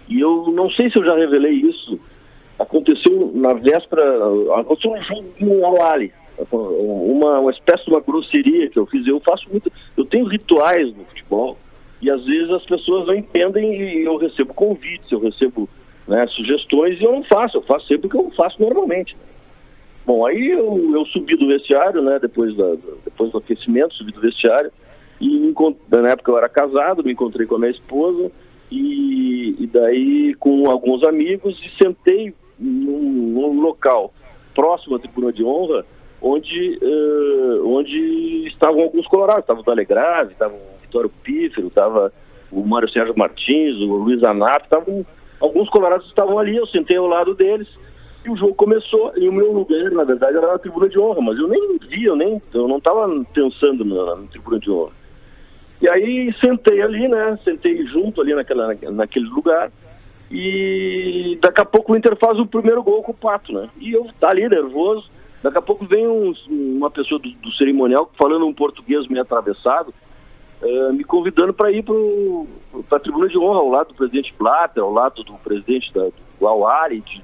E eu não sei se eu já revelei isso. Aconteceu na véspera, aconteceu um jogo no Al-Ali. Uma, uma espécie de uma grosseria que eu fiz. Eu faço muito. Eu tenho rituais no futebol e às vezes as pessoas não entendem e eu recebo convites, eu recebo né, sugestões e eu não faço. Eu faço sempre o que eu faço normalmente. Bom, aí eu, eu subi do vestiário, né, depois, da, depois do aquecimento, subi do vestiário e na época eu era casado, me encontrei com a minha esposa e, e daí com alguns amigos e sentei num, num local próximo à tribuna de honra onde, eh, onde estavam alguns colorados, estava o Dalegrave, estava o Vitório Pífero, estava o Mário Sérgio Martins, o Luiz Anato, estavam alguns colorados estavam ali, eu sentei ao lado deles o jogo começou e o meu lugar, na verdade, era na tribuna de honra, mas eu nem vi, eu, nem, eu não estava pensando na, na tribuna de honra. E aí sentei ali, né? Sentei junto ali naquela, naquele lugar. E daqui a pouco o Inter faz o primeiro gol com o Pato, né? E eu tá ali nervoso. Daqui a pouco vem uns- uma pessoa do, do cerimonial falando um português meio atravessado, eh, me convidando para ir para a tribuna de honra, ao lado do presidente Blatter, ao lado do presidente da, do Al-Ali, de-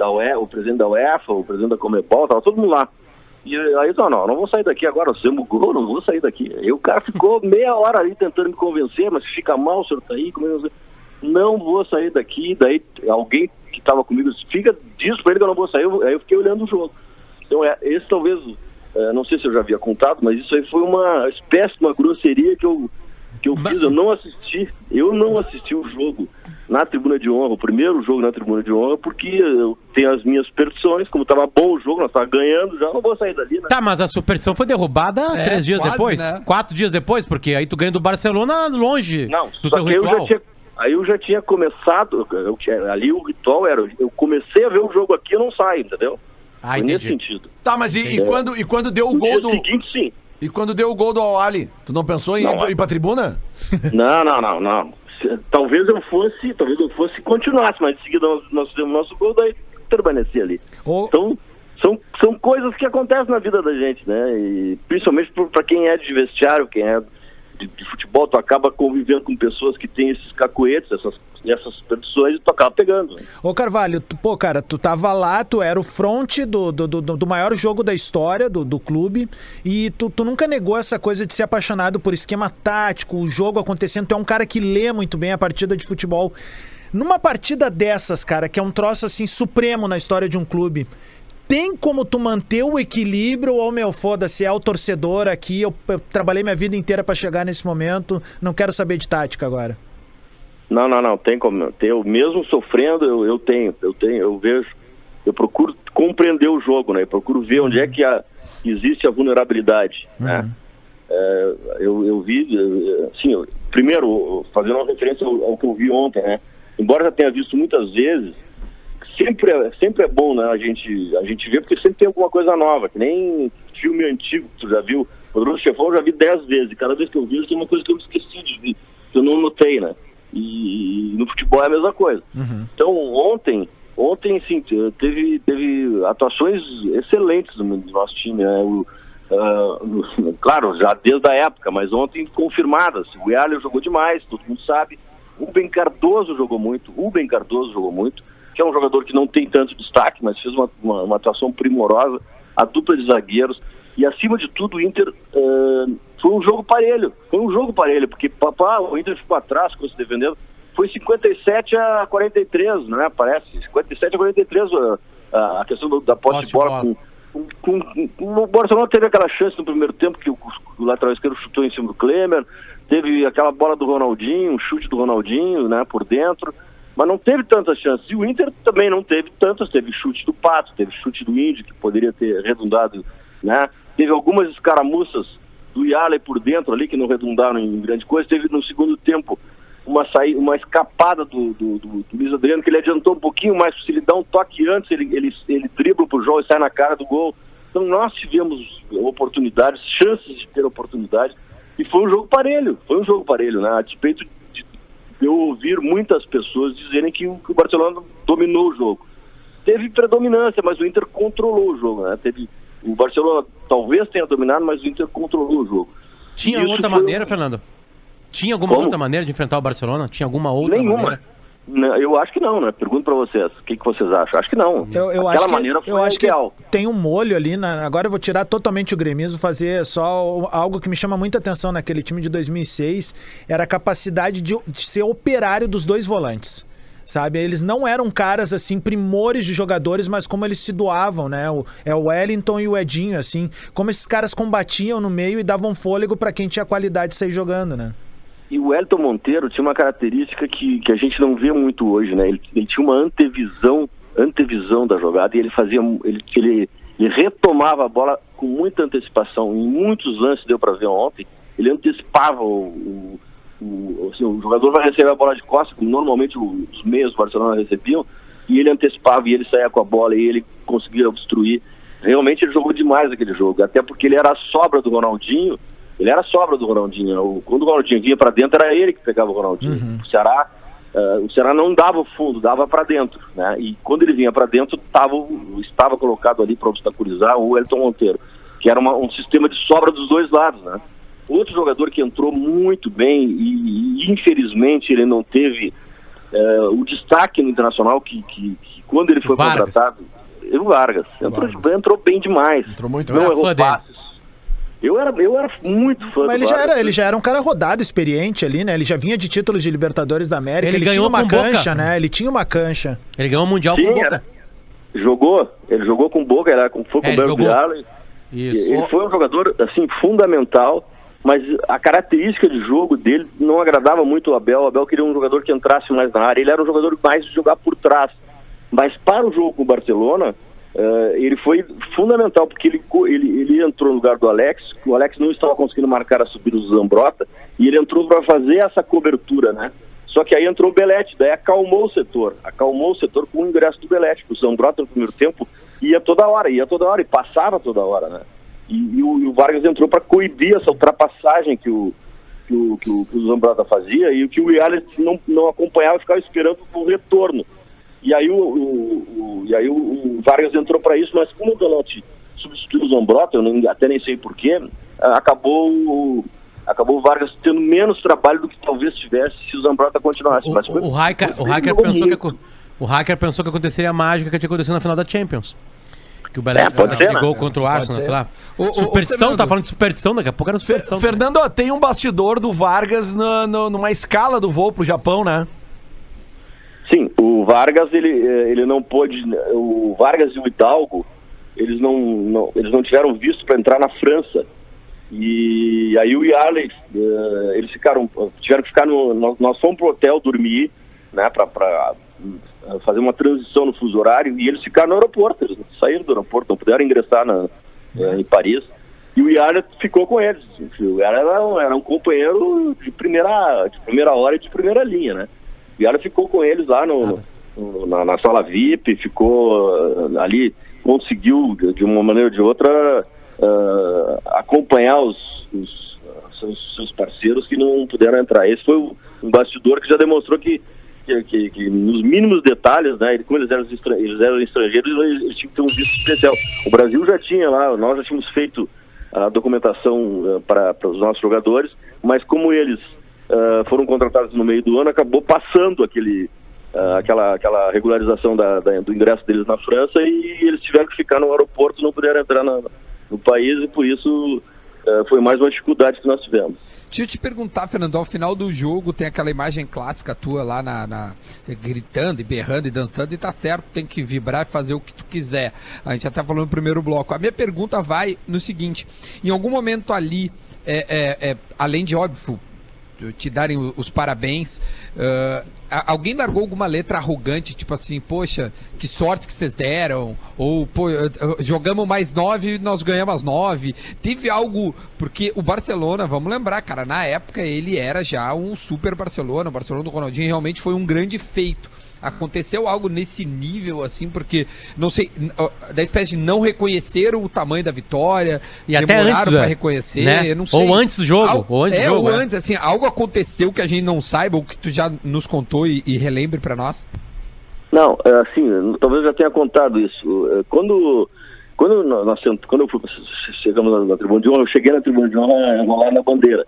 da UE, o presidente da UEFA, o presidente da Comebol, tava todo mundo lá. E aí eu não, não, não vou sair daqui agora, você gol, não vou sair daqui. Aí o cara ficou meia hora ali tentando me convencer, mas fica mal, o senhor tá aí, como é não vou sair daqui. Daí alguém que estava comigo disse, fica, diz pra ele que eu não vou sair, aí eu fiquei olhando o jogo. Então é, esse talvez, é, não sei se eu já havia contado, mas isso aí foi uma espécie de uma grosseria que eu, que eu fiz, eu não assisti, eu não assisti o jogo na tribuna de honra, o primeiro jogo na tribuna de honra, porque eu tenho as minhas perdições, como estava bom o jogo, nós estávamos ganhando, já não vou sair dali, né? Tá, mas a superstição foi derrubada É, três dias quase, depois? né? Quatro dias depois? Porque aí tu ganha do Barcelona longe Não, do só teu que eu ritual. já tinha, aí eu já tinha começado, eu ali o ritual era, eu comecei a ver o jogo aqui, eu não saio, entendeu? Ah, nesse sentido. Tá, mas e, e quando, e quando deu o No gol dia do. seguinte, sim. E quando deu o gol do Awali, tu não pensou em Não, ir, ir pra tribuna? Não, não, não, não. Talvez eu fosse, talvez eu fosse e continuasse, mas em seguida nós, nós fizemos nosso gol, daí permaneci ali. Ô, Então, são, são coisas que acontecem na vida da gente, né? E principalmente para quem é de vestiário, quem é futebol, tu acaba convivendo com pessoas que têm esses cacoetes, essas, essas perdições, e tu acaba pegando. né? Ô Carvalho, tu- pô, cara, tu tava lá, tu era o front do, do, do, do maior jogo da história do, do clube e tu, tu nunca negou essa coisa de ser apaixonado por esquema tático, o jogo acontecendo. Tu é um cara que lê muito bem a partida de futebol. Numa partida dessas, cara, que é um troço assim supremo na história de um clube, tem como tu manter o equilíbrio ou, meu, foda-se, é o torcedor aqui, eu, eu trabalhei minha vida inteira pra chegar nesse momento, não quero saber de tática agora. Não, não, não, tem como. Eu mesmo sofrendo, eu, eu tenho, eu tenho, eu vejo, eu procuro compreender o jogo, né? Eu procuro ver onde é que a- existe a vulnerabilidade, né? É, eu, eu vi, assim, primeiro, fazendo uma referência ao, ao que eu vi ontem, né? Embora já tenha visto muitas vezes, sempre é, sempre é bom, né? A gente, a gente vê porque sempre tem alguma coisa nova, que nem filme antigo, que tu já viu. Poderoso Chefão eu já vi dez vezes, e cada vez que eu vejo tem uma coisa que eu esqueci de ver, que eu não notei, né? E, no futebol é a mesma coisa. Então, ontem, ontem, sim, teve, teve atuações excelentes do nosso time, né? O, no- claro, já desde a época, mas ontem confirmadas. O Yalio jogou demais, todo mundo sabe. O Ben Cardoso jogou muito, o Ben Cardoso jogou muito, que é um jogador que não tem tanto destaque, mas fez uma, uma, uma atuação primorosa. A dupla de zagueiros. E acima de tudo, o Inter ah, foi um jogo parelho. Foi um jogo parelho, porque papá, o Inter ficou atrás, ficou se defendendo. Foi 57 a 43, né? Parece. 57 a 43 a, a, a questão do- da posse Posse de bola. bola. Com, com, com- o Barcelona teve aquela chance no primeiro tempo que o, o lateral esquerdo chutou em cima do Klemer, teve aquela bola do Ronaldinho, um chute do Ronaldinho, né, por dentro, mas não teve tantas chances. E o Inter também não teve tantas, teve chute do Pato, teve chute do Índio, que poderia ter redundado, né? Teve algumas escaramuças do Yale por dentro ali que não redundaram em grande coisa. Teve no segundo tempo uma saída, uma escapada do, do, do, do Luiz Adriano, que ele adiantou um pouquinho mais, se ele dá um toque antes, ele, ele, ele dribla pro João e sai na cara do gol. Então nós tivemos oportunidades, chances de ter oportunidade, e foi um jogo parelho, foi um jogo parelho, né? A despeito de eu ouvir muitas pessoas dizerem que o, que o Barcelona dominou o jogo. Teve predominância, mas o Inter controlou o jogo, né? Teve, o Barcelona talvez tenha dominado, mas o Inter controlou o jogo. Tinha outra foi maneira, Fernando? Tinha alguma Como? outra maneira de enfrentar o Barcelona? Tinha alguma outra Nenhuma. maneira? Não, eu acho que não, né? Pergunto pra vocês, o que, que vocês acham? Acho que não. Eu, eu Aquela acho que, maneira foi eu acho ideal. que tem um molho ali. na- agora eu vou tirar totalmente o gremismo, fazer só algo que me chama muita atenção naquele time de 2006. Era a capacidade de, de ser operário dos dois volantes. Sabe, eles não eram caras assim, primores de jogadores, mas como eles se doavam, né? O, é o Wellington e o Edinho, assim, como esses caras combatiam no meio e davam fôlego pra quem tinha qualidade de sair jogando, né? E o Elton Monteiro tinha uma característica que, que a gente não vê muito hoje, né? Ele, ele tinha uma antevisão, antevisão da jogada e ele fazia, ele, ele, ele retomava a bola com muita antecipação. Em muitos lances deu para ver ontem, ele antecipava o, o, o, assim, o jogador vai receber a bola de costas, como normalmente os meios do Barcelona recebiam, e ele antecipava e ele saía com a bola e ele conseguia obstruir. Realmente ele jogou demais aquele jogo, até porque ele era a sobra do Ronaldinho. Ele era sobra do Ronaldinho. Quando o Ronaldinho vinha para dentro, era ele que pegava o Ronaldinho. O Ceará, eh, o Ceará não dava o fundo, dava para dentro, né? E quando ele vinha para dentro, tava, estava colocado ali para obstaculizar o Elton Monteiro, que era uma- um sistema de sobra dos dois lados, né? Outro jogador que entrou muito bem e, e, infelizmente ele não teve eh, o destaque no internacional que, que- que quando ele foi Vargas. contratado, o Vargas entrou, entrou bem demais. Entrou muito não bem. errou fã dele. Eu era, eu era muito fã Mas do ele já, era, ele já era um cara rodado, experiente ali, né? Ele já vinha de títulos de Libertadores da América. Ele Ele, ganhou tinha uma com Boca. cancha, né? Ele tinha uma cancha. Ele ganhou o Mundial Sim, com Boca. era. Jogou, ele jogou com Boca, ele era com, foi com É, o. Viala. Isso. Ele foi um jogador assim fundamental, mas a característica de jogo dele não agradava muito o Abel. O Abel queria um jogador que entrasse mais na área. Ele era um jogador mais de jogar por trás. Mas para o jogo com o Barcelona, eh, ele foi fundamental porque ele, ele, ele entrou no lugar do Alex. O Alex não estava conseguindo marcar a subida do Zambrota e ele entrou para fazer essa cobertura, né? Só que aí entrou o Belete, daí acalmou o setor, acalmou o setor com o ingresso do Belete. O Zambrota no primeiro tempo ia toda hora, ia toda hora e passava toda hora, né? E, e o, e o Vargas entrou para coibir essa ultrapassagem que o, que o, que o, que o Zambrota fazia e o que o Yales não, não acompanhava ficava esperando o retorno. E aí o- o- e aí o, o Vargas entrou para isso, mas como o Belotti substituiu o Zambrota, eu nem- até nem sei porquê, acabou, o- acabou o Vargas tendo menos trabalho do que talvez tivesse se o Zambrota continuasse. O, Mas foi- o, Raika, o jogou pensou que, muito. o Raika pensou que aconteceria a mágica que tinha acontecido na final da Champions. Que o Belém É, pode ser, ligou né? contra o Arsenal, sei lá. O- superstição, tá falando de superstição, daqui a pouco era superstição. Fernando, ó, tem um bastidor do Vargas na- no- numa escala do voo pro Japão, né? Vargas, ele, eh, ele não pôde. O Vargas e o Hidalgo, eles não, não- eles não tiveram visto para entrar na França. E aí o Yarley, eh, eles ficaram, tiveram que ficar no. Nós, nós fomos pro hotel dormir, né, para fazer uma transição no fuso horário, e eles ficaram no aeroporto, eles saíram do aeroporto, não puderam ingressar na, eh, em Paris. E o Yarley ficou com eles. O Yarley era, um- era um companheiro de primeira, de primeira hora e de primeira linha, né? O Yarley ficou com eles lá no, na, na sala VIP, ficou ah, ali, conseguiu de, uma maneira ou de outra ah, acompanhar os, os- seus, seus parceiros que não puderam entrar. Esse foi um bastidor que já demonstrou que, que, que- que nos mínimos detalhes, né, como eles eram, eles eram estrangeiros, eles, eles tinham que ter um visto especial. O Brasil já tinha lá, nós já tínhamos feito a documentação ah, para para os nossos jogadores, mas como eles ah, foram contratados no meio do ano, acabou passando aquele, ah, aquela, aquela regularização da- da- do ingresso deles na França e eles tiveram que ficar no aeroporto, não puderam entrar na- no país e por isso ah, foi mais uma dificuldade que nós tivemos. Deixa eu te perguntar, Fernando, ao final do jogo tem aquela imagem clássica tua lá na, na- gritando e berrando e dançando, e tá certo, tem que vibrar e fazer o que tu quiser. A gente até falou no primeiro bloco. A minha pergunta vai no seguinte: em algum momento ali, é, é, é, além de óbvio, te darem os parabéns. a- alguém largou alguma letra arrogante, tipo assim, poxa, que sorte que vocês deram, ou pô, jogamos mais nove nós ganhamos nove. Teve algo, porque o Barcelona, vamos lembrar, cara, na época ele era já um super Barcelona, o Barcelona do Ronaldinho realmente foi um grande feito. Aconteceu algo nesse nível, assim, porque, não sei, da espécie de não reconheceram o tamanho da vitória, E até antes demoraram do- pra reconhecer, né? eu não sei. Ou antes do jogo, Al- ou antes do é, jogo, ou é. antes, assim, algo aconteceu que a gente não saiba, ou que tu já nos contou e, e relembre pra nós? Não, é assim, talvez eu já tenha contado isso. É, Quando, quando nós quando eu fui, chegamos na, na tribuna de honra, eu cheguei na tribuna de honra enrolar na bandeira.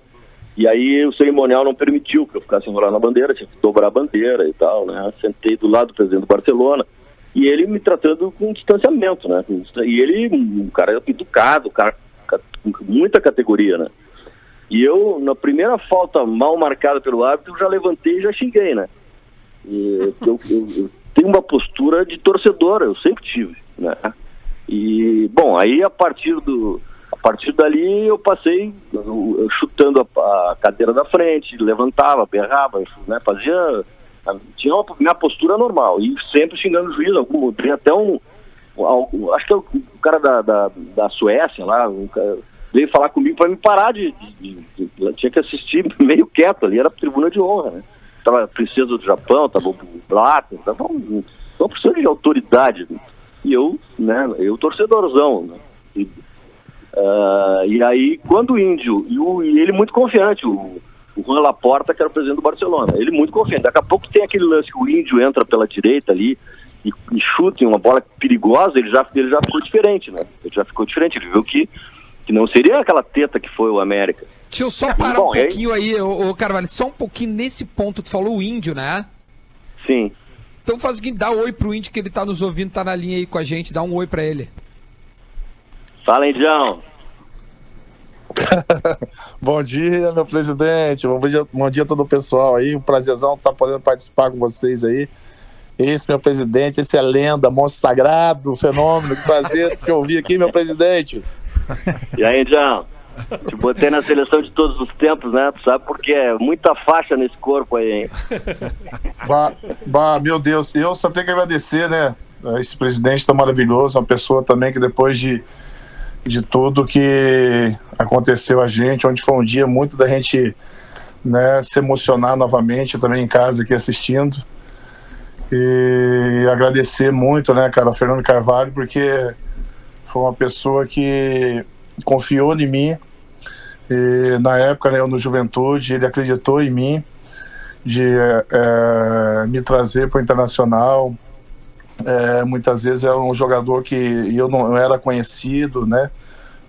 E aí o cerimonial não permitiu que eu ficasse enrolado na bandeira, tinha que dobrar a bandeira e tal, né? Sentei do lado do presidente do Barcelona e ele me tratando com distanciamento, né? E ele, um cara educado, cara com muita categoria, né? E eu, na primeira falta mal marcada pelo árbitro, já levantei e já xinguei, né? Eu, eu- eu tenho uma postura de torcedor, eu sempre tive, né? E, bom, aí a partir do... A partir dali eu passei chutando a, a cadeira da frente, levantava, berrava, né? Fazia... Tinha uma minha postura normal e sempre xingando o juiz. Algum, tem até um... um- Acho que é o cara da, da, da Suécia lá, um cara, veio falar comigo para me parar de, de- de- de- tinha que assistir meio quieto ali, era tribuna de honra, né? Tava a princesa do Japão, tava o Blatter, tava um, uma pessoa de autoridade. E eu, né, eu torcedorzão, né? E, ah, e aí, quando o Índio, e, o- e ele muito confiante, o, o Juan Laporta, que era o presidente do Barcelona, ele muito confiante. Daqui a pouco tem aquele lance que o Índio entra pela direita ali e, e chuta em uma bola perigosa, ele já, ele já ficou diferente, né? Ele já ficou diferente, ele viu que, que não seria aquela teta que foi o América. Deixa eu só parar Bom, um e aí? pouquinho aí, ô, ô Carvalho, só um pouquinho nesse ponto. Tu falou o índio, né? Sim. Então faz o seguinte, dá oi pro índio que ele tá nos ouvindo, tá na linha aí com a gente, dá um oi pra ele. Fala, Indião. Bom dia, meu presidente. Bom dia, bom dia a todo o pessoal aí. Um prazerzão estar podendo participar com vocês aí. Esse, meu presidente, esse é lenda, monstro sagrado, fenômeno. Que prazer te ouvir aqui, meu presidente. E aí, Indião? Te botei na seleção de todos os tempos, né? Tu sabe porque é muita faixa nesse corpo aí, hein? Bah, bah, meu Deus, eu só tenho que agradecer, né? Esse presidente tá maravilhoso, uma pessoa também que depois de, de tudo que aconteceu a gente, onde foi um dia muito da gente né, se emocionar novamente, também em casa aqui assistindo. E agradecer muito, né, cara, ao Fernando Carvalho, porque foi uma pessoa que confiou em mim. E, na época, né, eu no Juventude, ele acreditou em mim de eh, me trazer para o internacional. Eh, muitas vezes era um jogador que eu não eu era conhecido, né?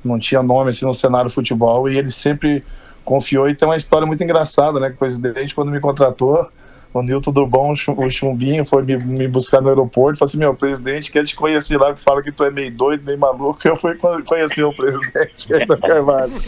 Não tinha nome assim no cenário futebol e ele sempre confiou. E tem uma história muito engraçada, né? Que o presidente, quando me contratou, o Nilton do Bom, o Chum- o Chumbinho, foi me, me buscar no aeroporto. Falei assim: meu presidente, quer te conhecer lá, que fala que tu é meio doido, nem maluco. Eu fui con- conhecer o presidente da Carvalho.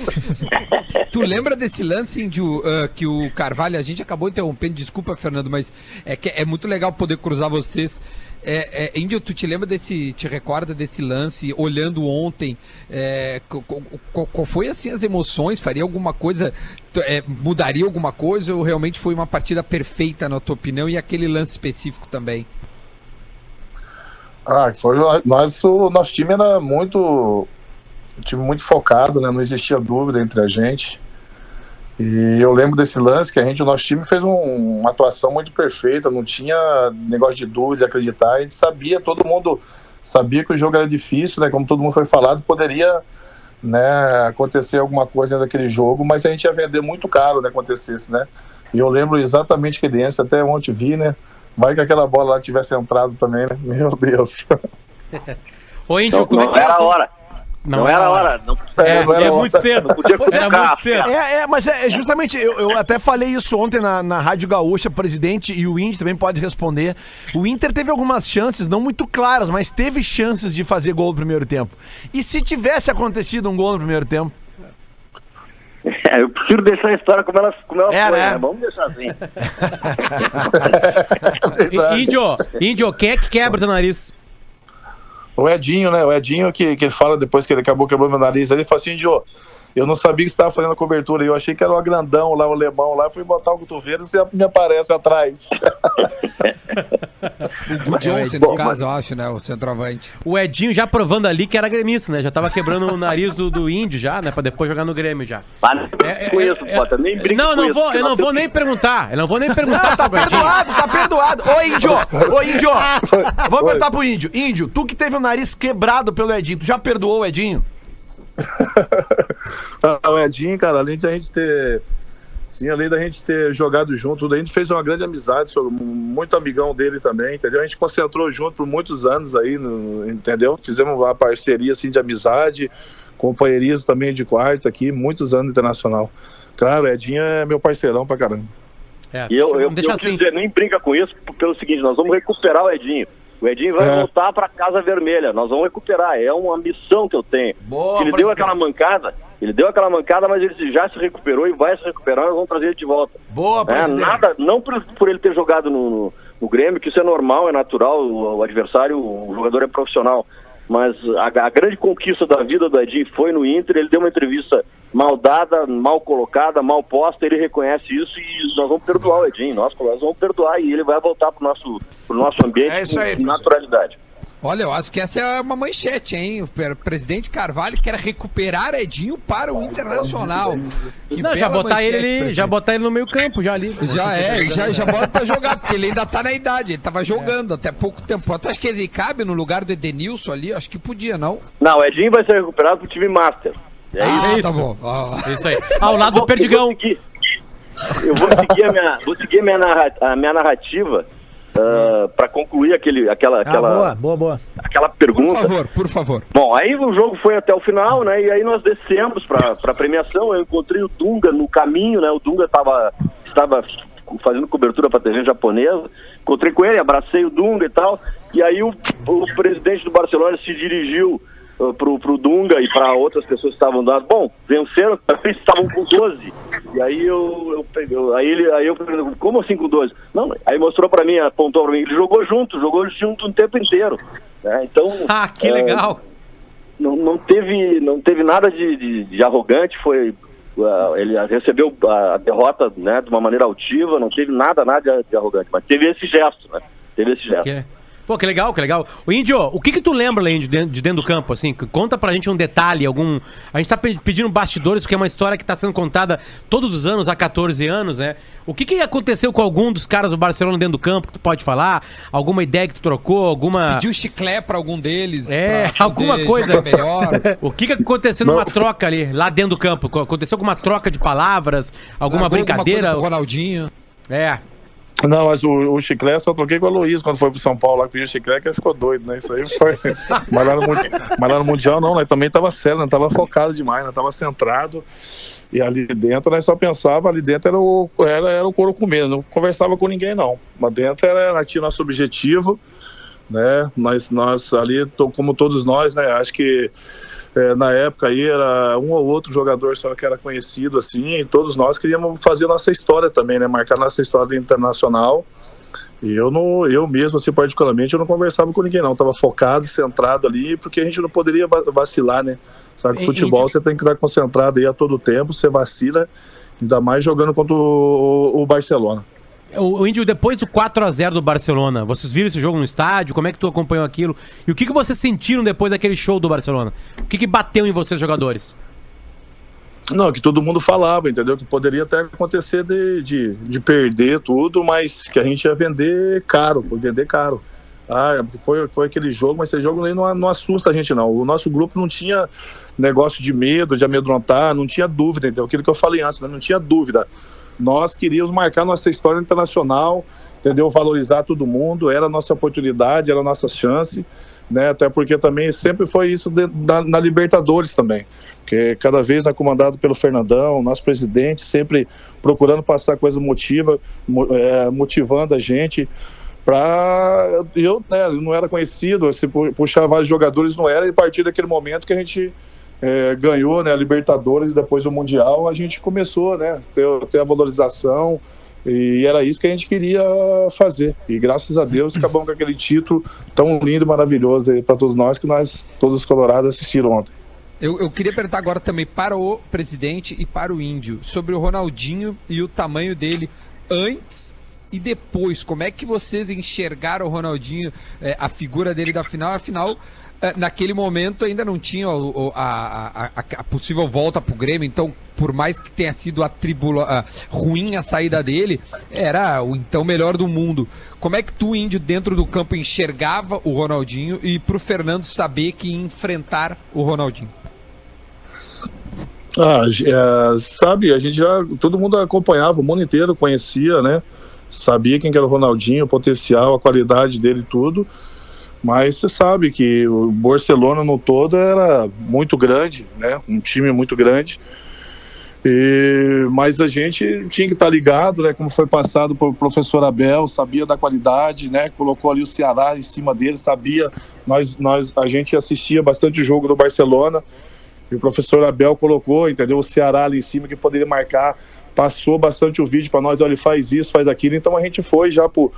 Tu lembra desse lance Índio, ah, que o Carvalho, a gente acabou interrompendo, desculpa, Fernando, mas é que é muito legal poder cruzar vocês. É, é, Índio, tu te lembra desse, te recorda desse lance, olhando ontem, é, qual, foi assim as emoções? Faria alguma coisa, é, mudaria alguma coisa ou realmente foi uma partida perfeita na tua opinião e aquele lance específico também? Ah, foi, nós, o nosso time era muito, time muito focado, né? Não existia dúvida entre a gente. E eu lembro desse lance que a gente, o nosso time fez um- uma atuação muito perfeita, não tinha negócio de dúvida, de acreditar, a gente sabia, todo mundo sabia que o jogo era difícil, né? Como todo mundo foi falado, poderia né, acontecer alguma coisa dentro daquele jogo, mas a gente ia vender muito caro né, acontecesse, né? E eu lembro exatamente que lance, até ontem vi, né? Vai que aquela bola lá tivesse entrado também, né? Meu Deus. Ô, Índio, Não, como é que era a hora. Não, era a hora. Não, É, não era é hora. muito cedo. não podia Era cutucar. muito cedo. É, é, mas é, é justamente, eu, eu até falei isso ontem na, na Rádio Gaúcha, presidente, e o Inter também pode responder. O Inter teve algumas chances, não muito claras, mas teve chances de fazer gol no primeiro tempo. E se tivesse acontecido um gol no primeiro tempo? É, eu prefiro deixar a história como ela, como ela É, foi, né? né? Vamos deixar assim. Índio, Índio, quem é que quebra teu nariz? O Edinho, né? O Edinho que, que fala depois que ele acabou quebrando meu nariz, ele fala assim, Dio, eu não sabia que você estava fazendo a cobertura, eu achei que era o agrandão lá, o alemão lá, fui botar o cotovelo e você me aparece atrás. O Johnson, no caso, eu acho, né? O centroavante. O Edinho já provando ali que era gremista, né? Já tava quebrando o nariz do, do Índio já, né? Pra depois jogar no Grêmio já. Mas nem brinca com isso, Potter. Nem brinca não, não vou, eu não vou nem perguntar. Eu não vou nem perguntar Tá sobre o Edinho. perdoado, tá perdoado. Ô, Índio! Ô, Índio! Vamos Oi. perguntar pro Índio. Índio, tu que teve o nariz quebrado pelo Edinho, tu já perdoou o Edinho? Ah, o Edinho, cara, além de a gente ter. Sim, além da gente ter jogado junto, a gente fez uma grande amizade, sou muito amigão dele também, entendeu? A gente concentrou junto por muitos anos aí, no- entendeu? Fizemos uma parceria assim de amizade, companheirismo também de quarto aqui, muitos anos internacional. Claro, o Edinho é meu parceirão pra caramba. É, E eu, eu, deixa eu assim. dizer, nem brinca com isso pelo seguinte, nós vamos recuperar o Edinho. O Edinho vai É. voltar para Casa Vermelha, nós vamos recuperar, é uma missão que eu tenho. Boa, ele deu aquela mancada, ele deu aquela mancada, mas ele já se recuperou e vai se recuperar, nós vamos trazer ele de volta. Boa, É, nada, não por, por ele ter jogado no, no, no Grêmio, que isso é normal, é natural, o, o adversário, o jogador é profissional. Mas a, a grande conquista da vida do Edinho foi no Inter, ele deu uma entrevista mal dada, mal colocada, mal posta, ele reconhece isso e nós vamos perdoar o Edinho, nós, nós vamos perdoar e ele vai voltar pro nosso, pro nosso ambiente É isso aí, com naturalidade. Olha, eu acho que essa é uma manchete, hein? O pre- presidente Carvalho quer recuperar Edinho para o Internacional. Que Não, já botar ele manchete, presidente. já botar ele no meio campo, já ali. Já é, já, já bota pra jogar, porque ele ainda tá na idade, ele tava jogando até pouco tempo. Tu acha que ele cabe no lugar do Edenilson ali? Acho que podia, não? Não, o Edinho vai ser recuperado pro time Master. É ah, isso. tá bom. Ah, Isso aí. Ao lado do Perdigão. Eu vou seguir, eu vou seguir a minha, vou seguir a minha, a minha narrativa para concluir aquele, aquela, Ah, aquela, boa, boa, boa. aquela por pergunta. favor, por favor. Bom, aí o jogo foi até o final, né? E aí nós descemos para a premiação. Eu encontrei o Dunga no caminho, né? O Dunga tava, estava fazendo cobertura para a TV japonesa. Encontrei com ele, abracei o Dunga e tal. E aí o, o presidente do Barcelona se dirigiu uh, pro, pro Dunga e para outras pessoas que estavam dando. Bom, venceram, eles estavam com 12. E aí eu, eu peguei, aí ele, aí eu perguntei, como assim com 12? Não, aí mostrou para mim, apontou para mim, ele jogou junto, jogou junto o tempo inteiro. né? Então, Ah, que é, legal. não, não teve não teve nada de, de, de arrogante foi ah, ele recebeu a derrota né de uma maneira altiva não teve nada nada de, arrogante mas teve esse gesto né teve esse gesto Que- Pô, que legal, que legal. O Índio, o que que tu lembra, além de dentro, de dentro do campo, assim? Conta pra gente um detalhe, algum... A gente tá pe- pedindo bastidores, porque é uma história que tá sendo contada todos os anos, há 14 anos, né? O que que aconteceu com algum dos caras do Barcelona dentro do campo, que tu pode falar? Alguma ideia que tu trocou, alguma... Pediu chiclé pra algum deles. É, alguma coisa. melhor. O que que aconteceu numa troca ali, lá dentro do campo? Co- Aconteceu alguma troca de palavras? Alguma Largou brincadeira? coisa pro Ronaldinho. É. Não, mas o, o Chiclete só troquei com a Luiz quando foi pro São Paulo lá, pediu o Chiclete, que ficou doido, né? Isso aí foi. mas, lá no, mas lá no Mundial não, né? Também tava sério, né? Tava focado demais, né? Tava centrado. E ali dentro nós só pensava, ali dentro era o, era, era o couro comendo, não conversava com ninguém não. Lá dentro era, era tinha nosso objetivo, né? Nós, nós ali, como todos nós, né? Acho que é, na época aí era um ou outro jogador só que era conhecido assim, e todos nós queríamos fazer nossa história também, né? Marcar nossa história internacional. E eu não, eu mesmo, assim, particularmente, eu não conversava com ninguém, não. Eu tava focado, centrado ali, porque a gente não poderia va- vacilar, né? Sabe que futebol você tem que estar concentrado aí a todo tempo, você vacila, ainda mais jogando contra o, o Barcelona. O, o Índio, depois do 4x0 do Barcelona, vocês viram esse jogo no estádio? Como é que tu acompanhou aquilo? E o que, que vocês sentiram depois daquele show do Barcelona? O que, que bateu em vocês, jogadores? Não, que todo mundo falava, entendeu? Que poderia até acontecer de, de, de perder tudo, mas que a gente ia vender caro, vender caro. Ah, foi, foi aquele jogo, mas esse jogo não, não assusta a gente, não. O nosso grupo não tinha negócio de medo, de amedrontar, não tinha dúvida, entendeu? Aquilo que eu falei antes, né? não tinha dúvida. Nós queríamos marcar nossa história internacional, entendeu? Valorizar todo mundo, era a nossa oportunidade, era a nossa chance, né? Até porque também sempre foi isso de- na, Libertadores também que cada vez é comandado pelo Fernandão, nosso presidente, sempre procurando passar coisa motiva, mo- é, motivando a gente para eu né, não era conhecido, se pu- puxar vários jogadores não era e a partir daquele momento que a gente é, ganhou né, a Libertadores e depois o Mundial, a gente começou né, ter, ter a valorização e era isso que a gente queria fazer. E graças a Deus acabamos com aquele título tão lindo e maravilhoso para todos nós que nós, todos os colorados, assistiram ontem. Eu, eu queria perguntar agora também para o presidente e para o índio sobre o Ronaldinho e o tamanho dele antes e depois. Como é que vocês enxergaram o Ronaldinho, eh, a figura dele da final? Afinal, naquele momento ainda não tinha a, a- a- possível volta para o Grêmio, então, por mais que tenha sido a tribula, a- ruim a saída dele, era o então melhor do mundo. Como é que tu, índio, dentro do campo, enxergava o Ronaldinho e para o Fernando saber que enfrentar o Ronaldinho? Ah, é, sabe, a gente já. Todo mundo acompanhava, o mundo inteiro conhecia, né? Sabia quem que era o Ronaldinho, o potencial, a qualidade dele tudo. Mas você sabe que o Barcelona no todo era muito grande, né? Um time muito grande. E, mas a gente tinha que estar ligado, né? Como foi passado pelo professor Abel, sabia da qualidade, né? Colocou ali o Ceará em cima dele, sabia. Nós, nós, a gente assistia bastante jogo do Barcelona. E o professor Abel colocou, entendeu? O Ceará ali em cima que poderia marcar, passou bastante o vídeo para nós, olha, ele faz isso, faz aquilo. Então a gente foi já pro,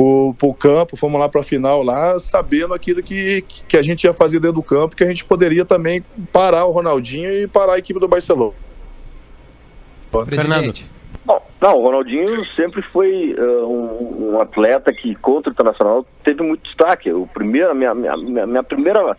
pro, pro campo, fomos lá para a final lá, sabendo aquilo que, que a gente ia fazer dentro do campo, que a gente poderia também parar o Ronaldinho e parar a equipe do Barcelona. Presidente. Bom, não, o Ronaldinho sempre foi eh, um, um atleta que contra o Internacional teve muito destaque. O primeiro, a minha, minha, minha, minha primeira.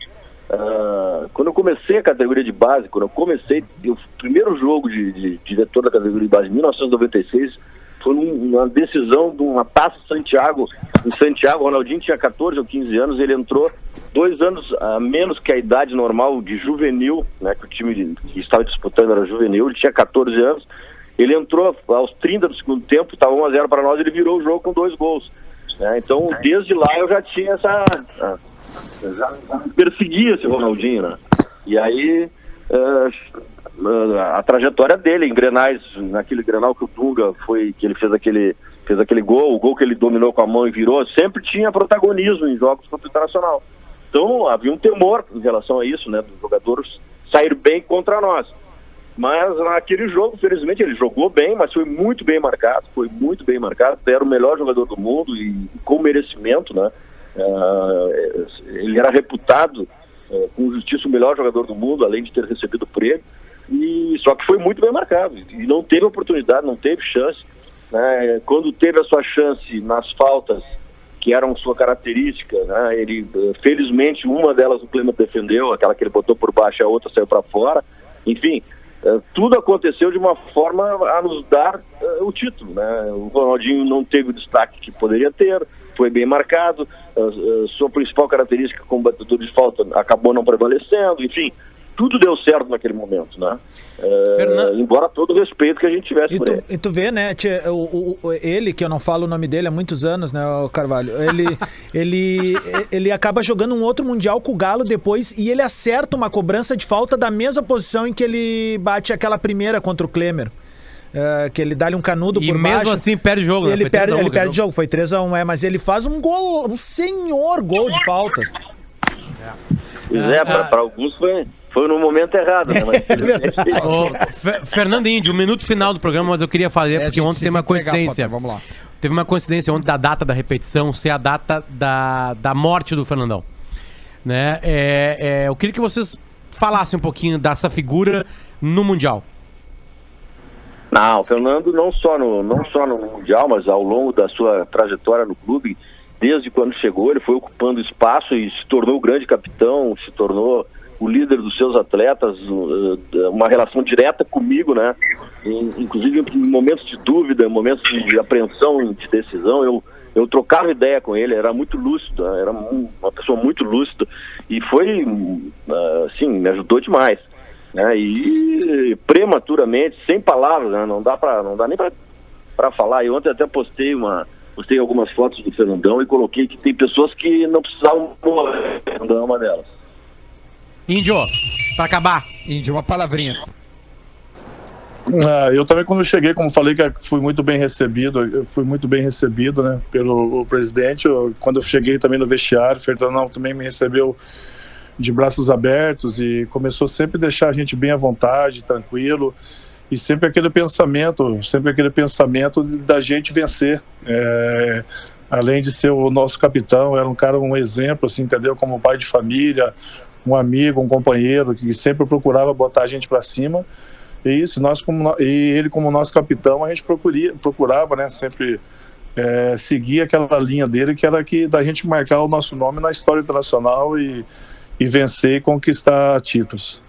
ah, quando eu comecei a categoria de base, quando eu comecei, o primeiro jogo de, de diretor da categoria de base, em 1996, foi uma decisão de uma taça Santiago. Em Santiago, o Ronaldinho tinha 14 ou 15 anos, ele entrou dois anos a menos que a idade normal de juvenil, né, que o time que estava disputando era juvenil, ele tinha 14 anos. Ele entrou aos 30 do segundo tempo, estava 1 a 0 para nós, ele virou o jogo com dois gols. né? Então, desde lá eu já tinha essa. ah, já, já perseguia esse Ronaldinho, né? E aí ah, a trajetória dele em Grenais, naquele Grenal que o Dunga foi, que ele fez aquele, fez aquele gol, o gol que ele dominou com a mão e virou, sempre tinha protagonismo em jogos contra o Internacional. Então havia um temor em relação a isso, né? Dos jogadores sair bem contra nós. Mas naquele jogo, felizmente, ele jogou bem, mas foi muito bem marcado, foi muito bem marcado, era o melhor jogador do mundo e com merecimento, né? Ah, ele era reputado eh, com justiça o melhor jogador do mundo, além de ter recebido o prêmio, e só que foi muito bem marcado e não teve oportunidade, não teve chance. Né? Quando teve a sua chance nas faltas que eram sua característica, né? ele eh, felizmente uma delas o Clemente defendeu, aquela que ele botou por baixo, a outra saiu para fora. Enfim, eh, tudo aconteceu de uma forma a nos dar eh, o título. Né? O Ronaldinho não teve o destaque que poderia ter, foi bem marcado, sua principal característica como batedor de falta acabou não prevalecendo, enfim, tudo deu certo naquele momento, né? É, Fernan- Embora todo o respeito que a gente tivesse E por tu, ele. e tu vê, né, o, o- o- ele, que eu não falo o nome dele há muitos anos, né, o Carvalho, ele, ele, ele acaba jogando um outro Mundial com o Galo depois e ele acerta uma cobrança de falta da mesma posição em que ele bate aquela primeira contra o Klemer. É, que ele dá-lhe um canudo E por mesmo baixo. assim perde o jogo, né? Ele perde, 3 a 1 ele perde o jogo, foi 3x1, é, mas ele faz um gol, um senhor gol de falta. Pois é, pra, pra alguns foi, foi no momento errado, né? Mas, Ô, Fe- Fernando Índio, o minuto final do programa, mas eu queria fazer, É, a porque ontem teve uma coincidência. Potter, Vamos lá. Teve uma coincidência ontem da data da repetição ser a data da, da morte do Fernandão. Né? É, é, eu queria que vocês falassem um pouquinho dessa figura no Mundial. Não, o Fernando não só no não só no mundial, mas ao longo da sua trajetória no clube, desde quando chegou, ele foi ocupando espaço e se tornou o grande capitão, se tornou o líder dos seus atletas, uh, uma relação direta comigo, né? Inclusive em momentos de dúvida, em momentos de apreensão, de decisão, eu eu trocava ideia com ele, era muito lúcido, né? era uma pessoa muito lúcida e foi, uh, assim, me ajudou demais né? E prematuramente, sem palavras, né? Não dá para, não dá nem para falar. E ontem até postei uma, postei algumas fotos do Fernandão e coloquei que tem pessoas que não precisavam morrer. O Fernandão é uma delas. Índio, pra acabar. Índio, uma palavrinha. Ah, eu também quando eu cheguei, como falei que fui muito bem recebido, eu fui muito bem recebido, né, pelo presidente. Eu- quando eu cheguei também no vestiário, o Fernandão também me recebeu de braços abertos e começou sempre a deixar a gente bem à vontade, tranquilo e sempre aquele pensamento, sempre aquele pensamento da gente vencer. É, além de ser o nosso capitão, era um cara um exemplo, assim, entendeu? Como pai de família, um amigo, um companheiro que sempre procurava botar a gente para cima. E isso, nós como e ele como nosso capitão, a gente procuria, procurava, né, sempre é, seguir aquela linha dele que era que da gente marcar o nosso nome na história internacional e, e vencer e conquistar títulos.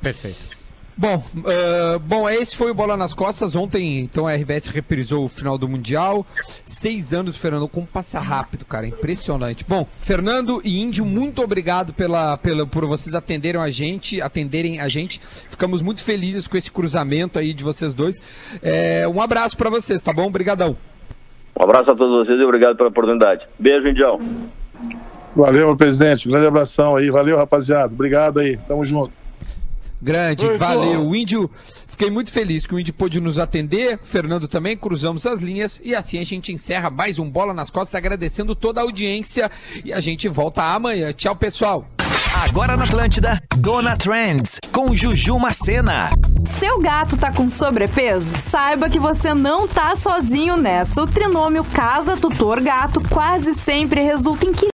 Perfeito. Bom, ah, bom, esse foi o Bola nas Costas. Ontem, então, a RBS reprisou o final do Mundial. Seis anos, Fernando, como passa rápido, cara. Impressionante. Bom, Fernando e Índio, muito obrigado pela, pela, por vocês atenderem a gente, atenderem a gente. Ficamos muito felizes com esse cruzamento aí de vocês dois. É, um abraço pra vocês, tá bom? Obrigadão. Um abraço a todos vocês e obrigado pela oportunidade. Beijo, Indião. Valeu, presidente. Um grande abração aí. Valeu, rapaziada. Obrigado aí. Tamo junto. Grande, valeu. O Índio, fiquei muito feliz que o Índio pôde nos atender, o Fernando também, cruzamos as linhas e assim a gente encerra mais um Bola nas Costas, agradecendo toda a audiência e a gente volta amanhã. Tchau, pessoal. Agora na Atlântida, Dona Trends, com Juju Macena. Seu gato tá com sobrepeso? Saiba que você não tá sozinho nessa. O trinômio Casa Tutor Gato quase sempre resulta em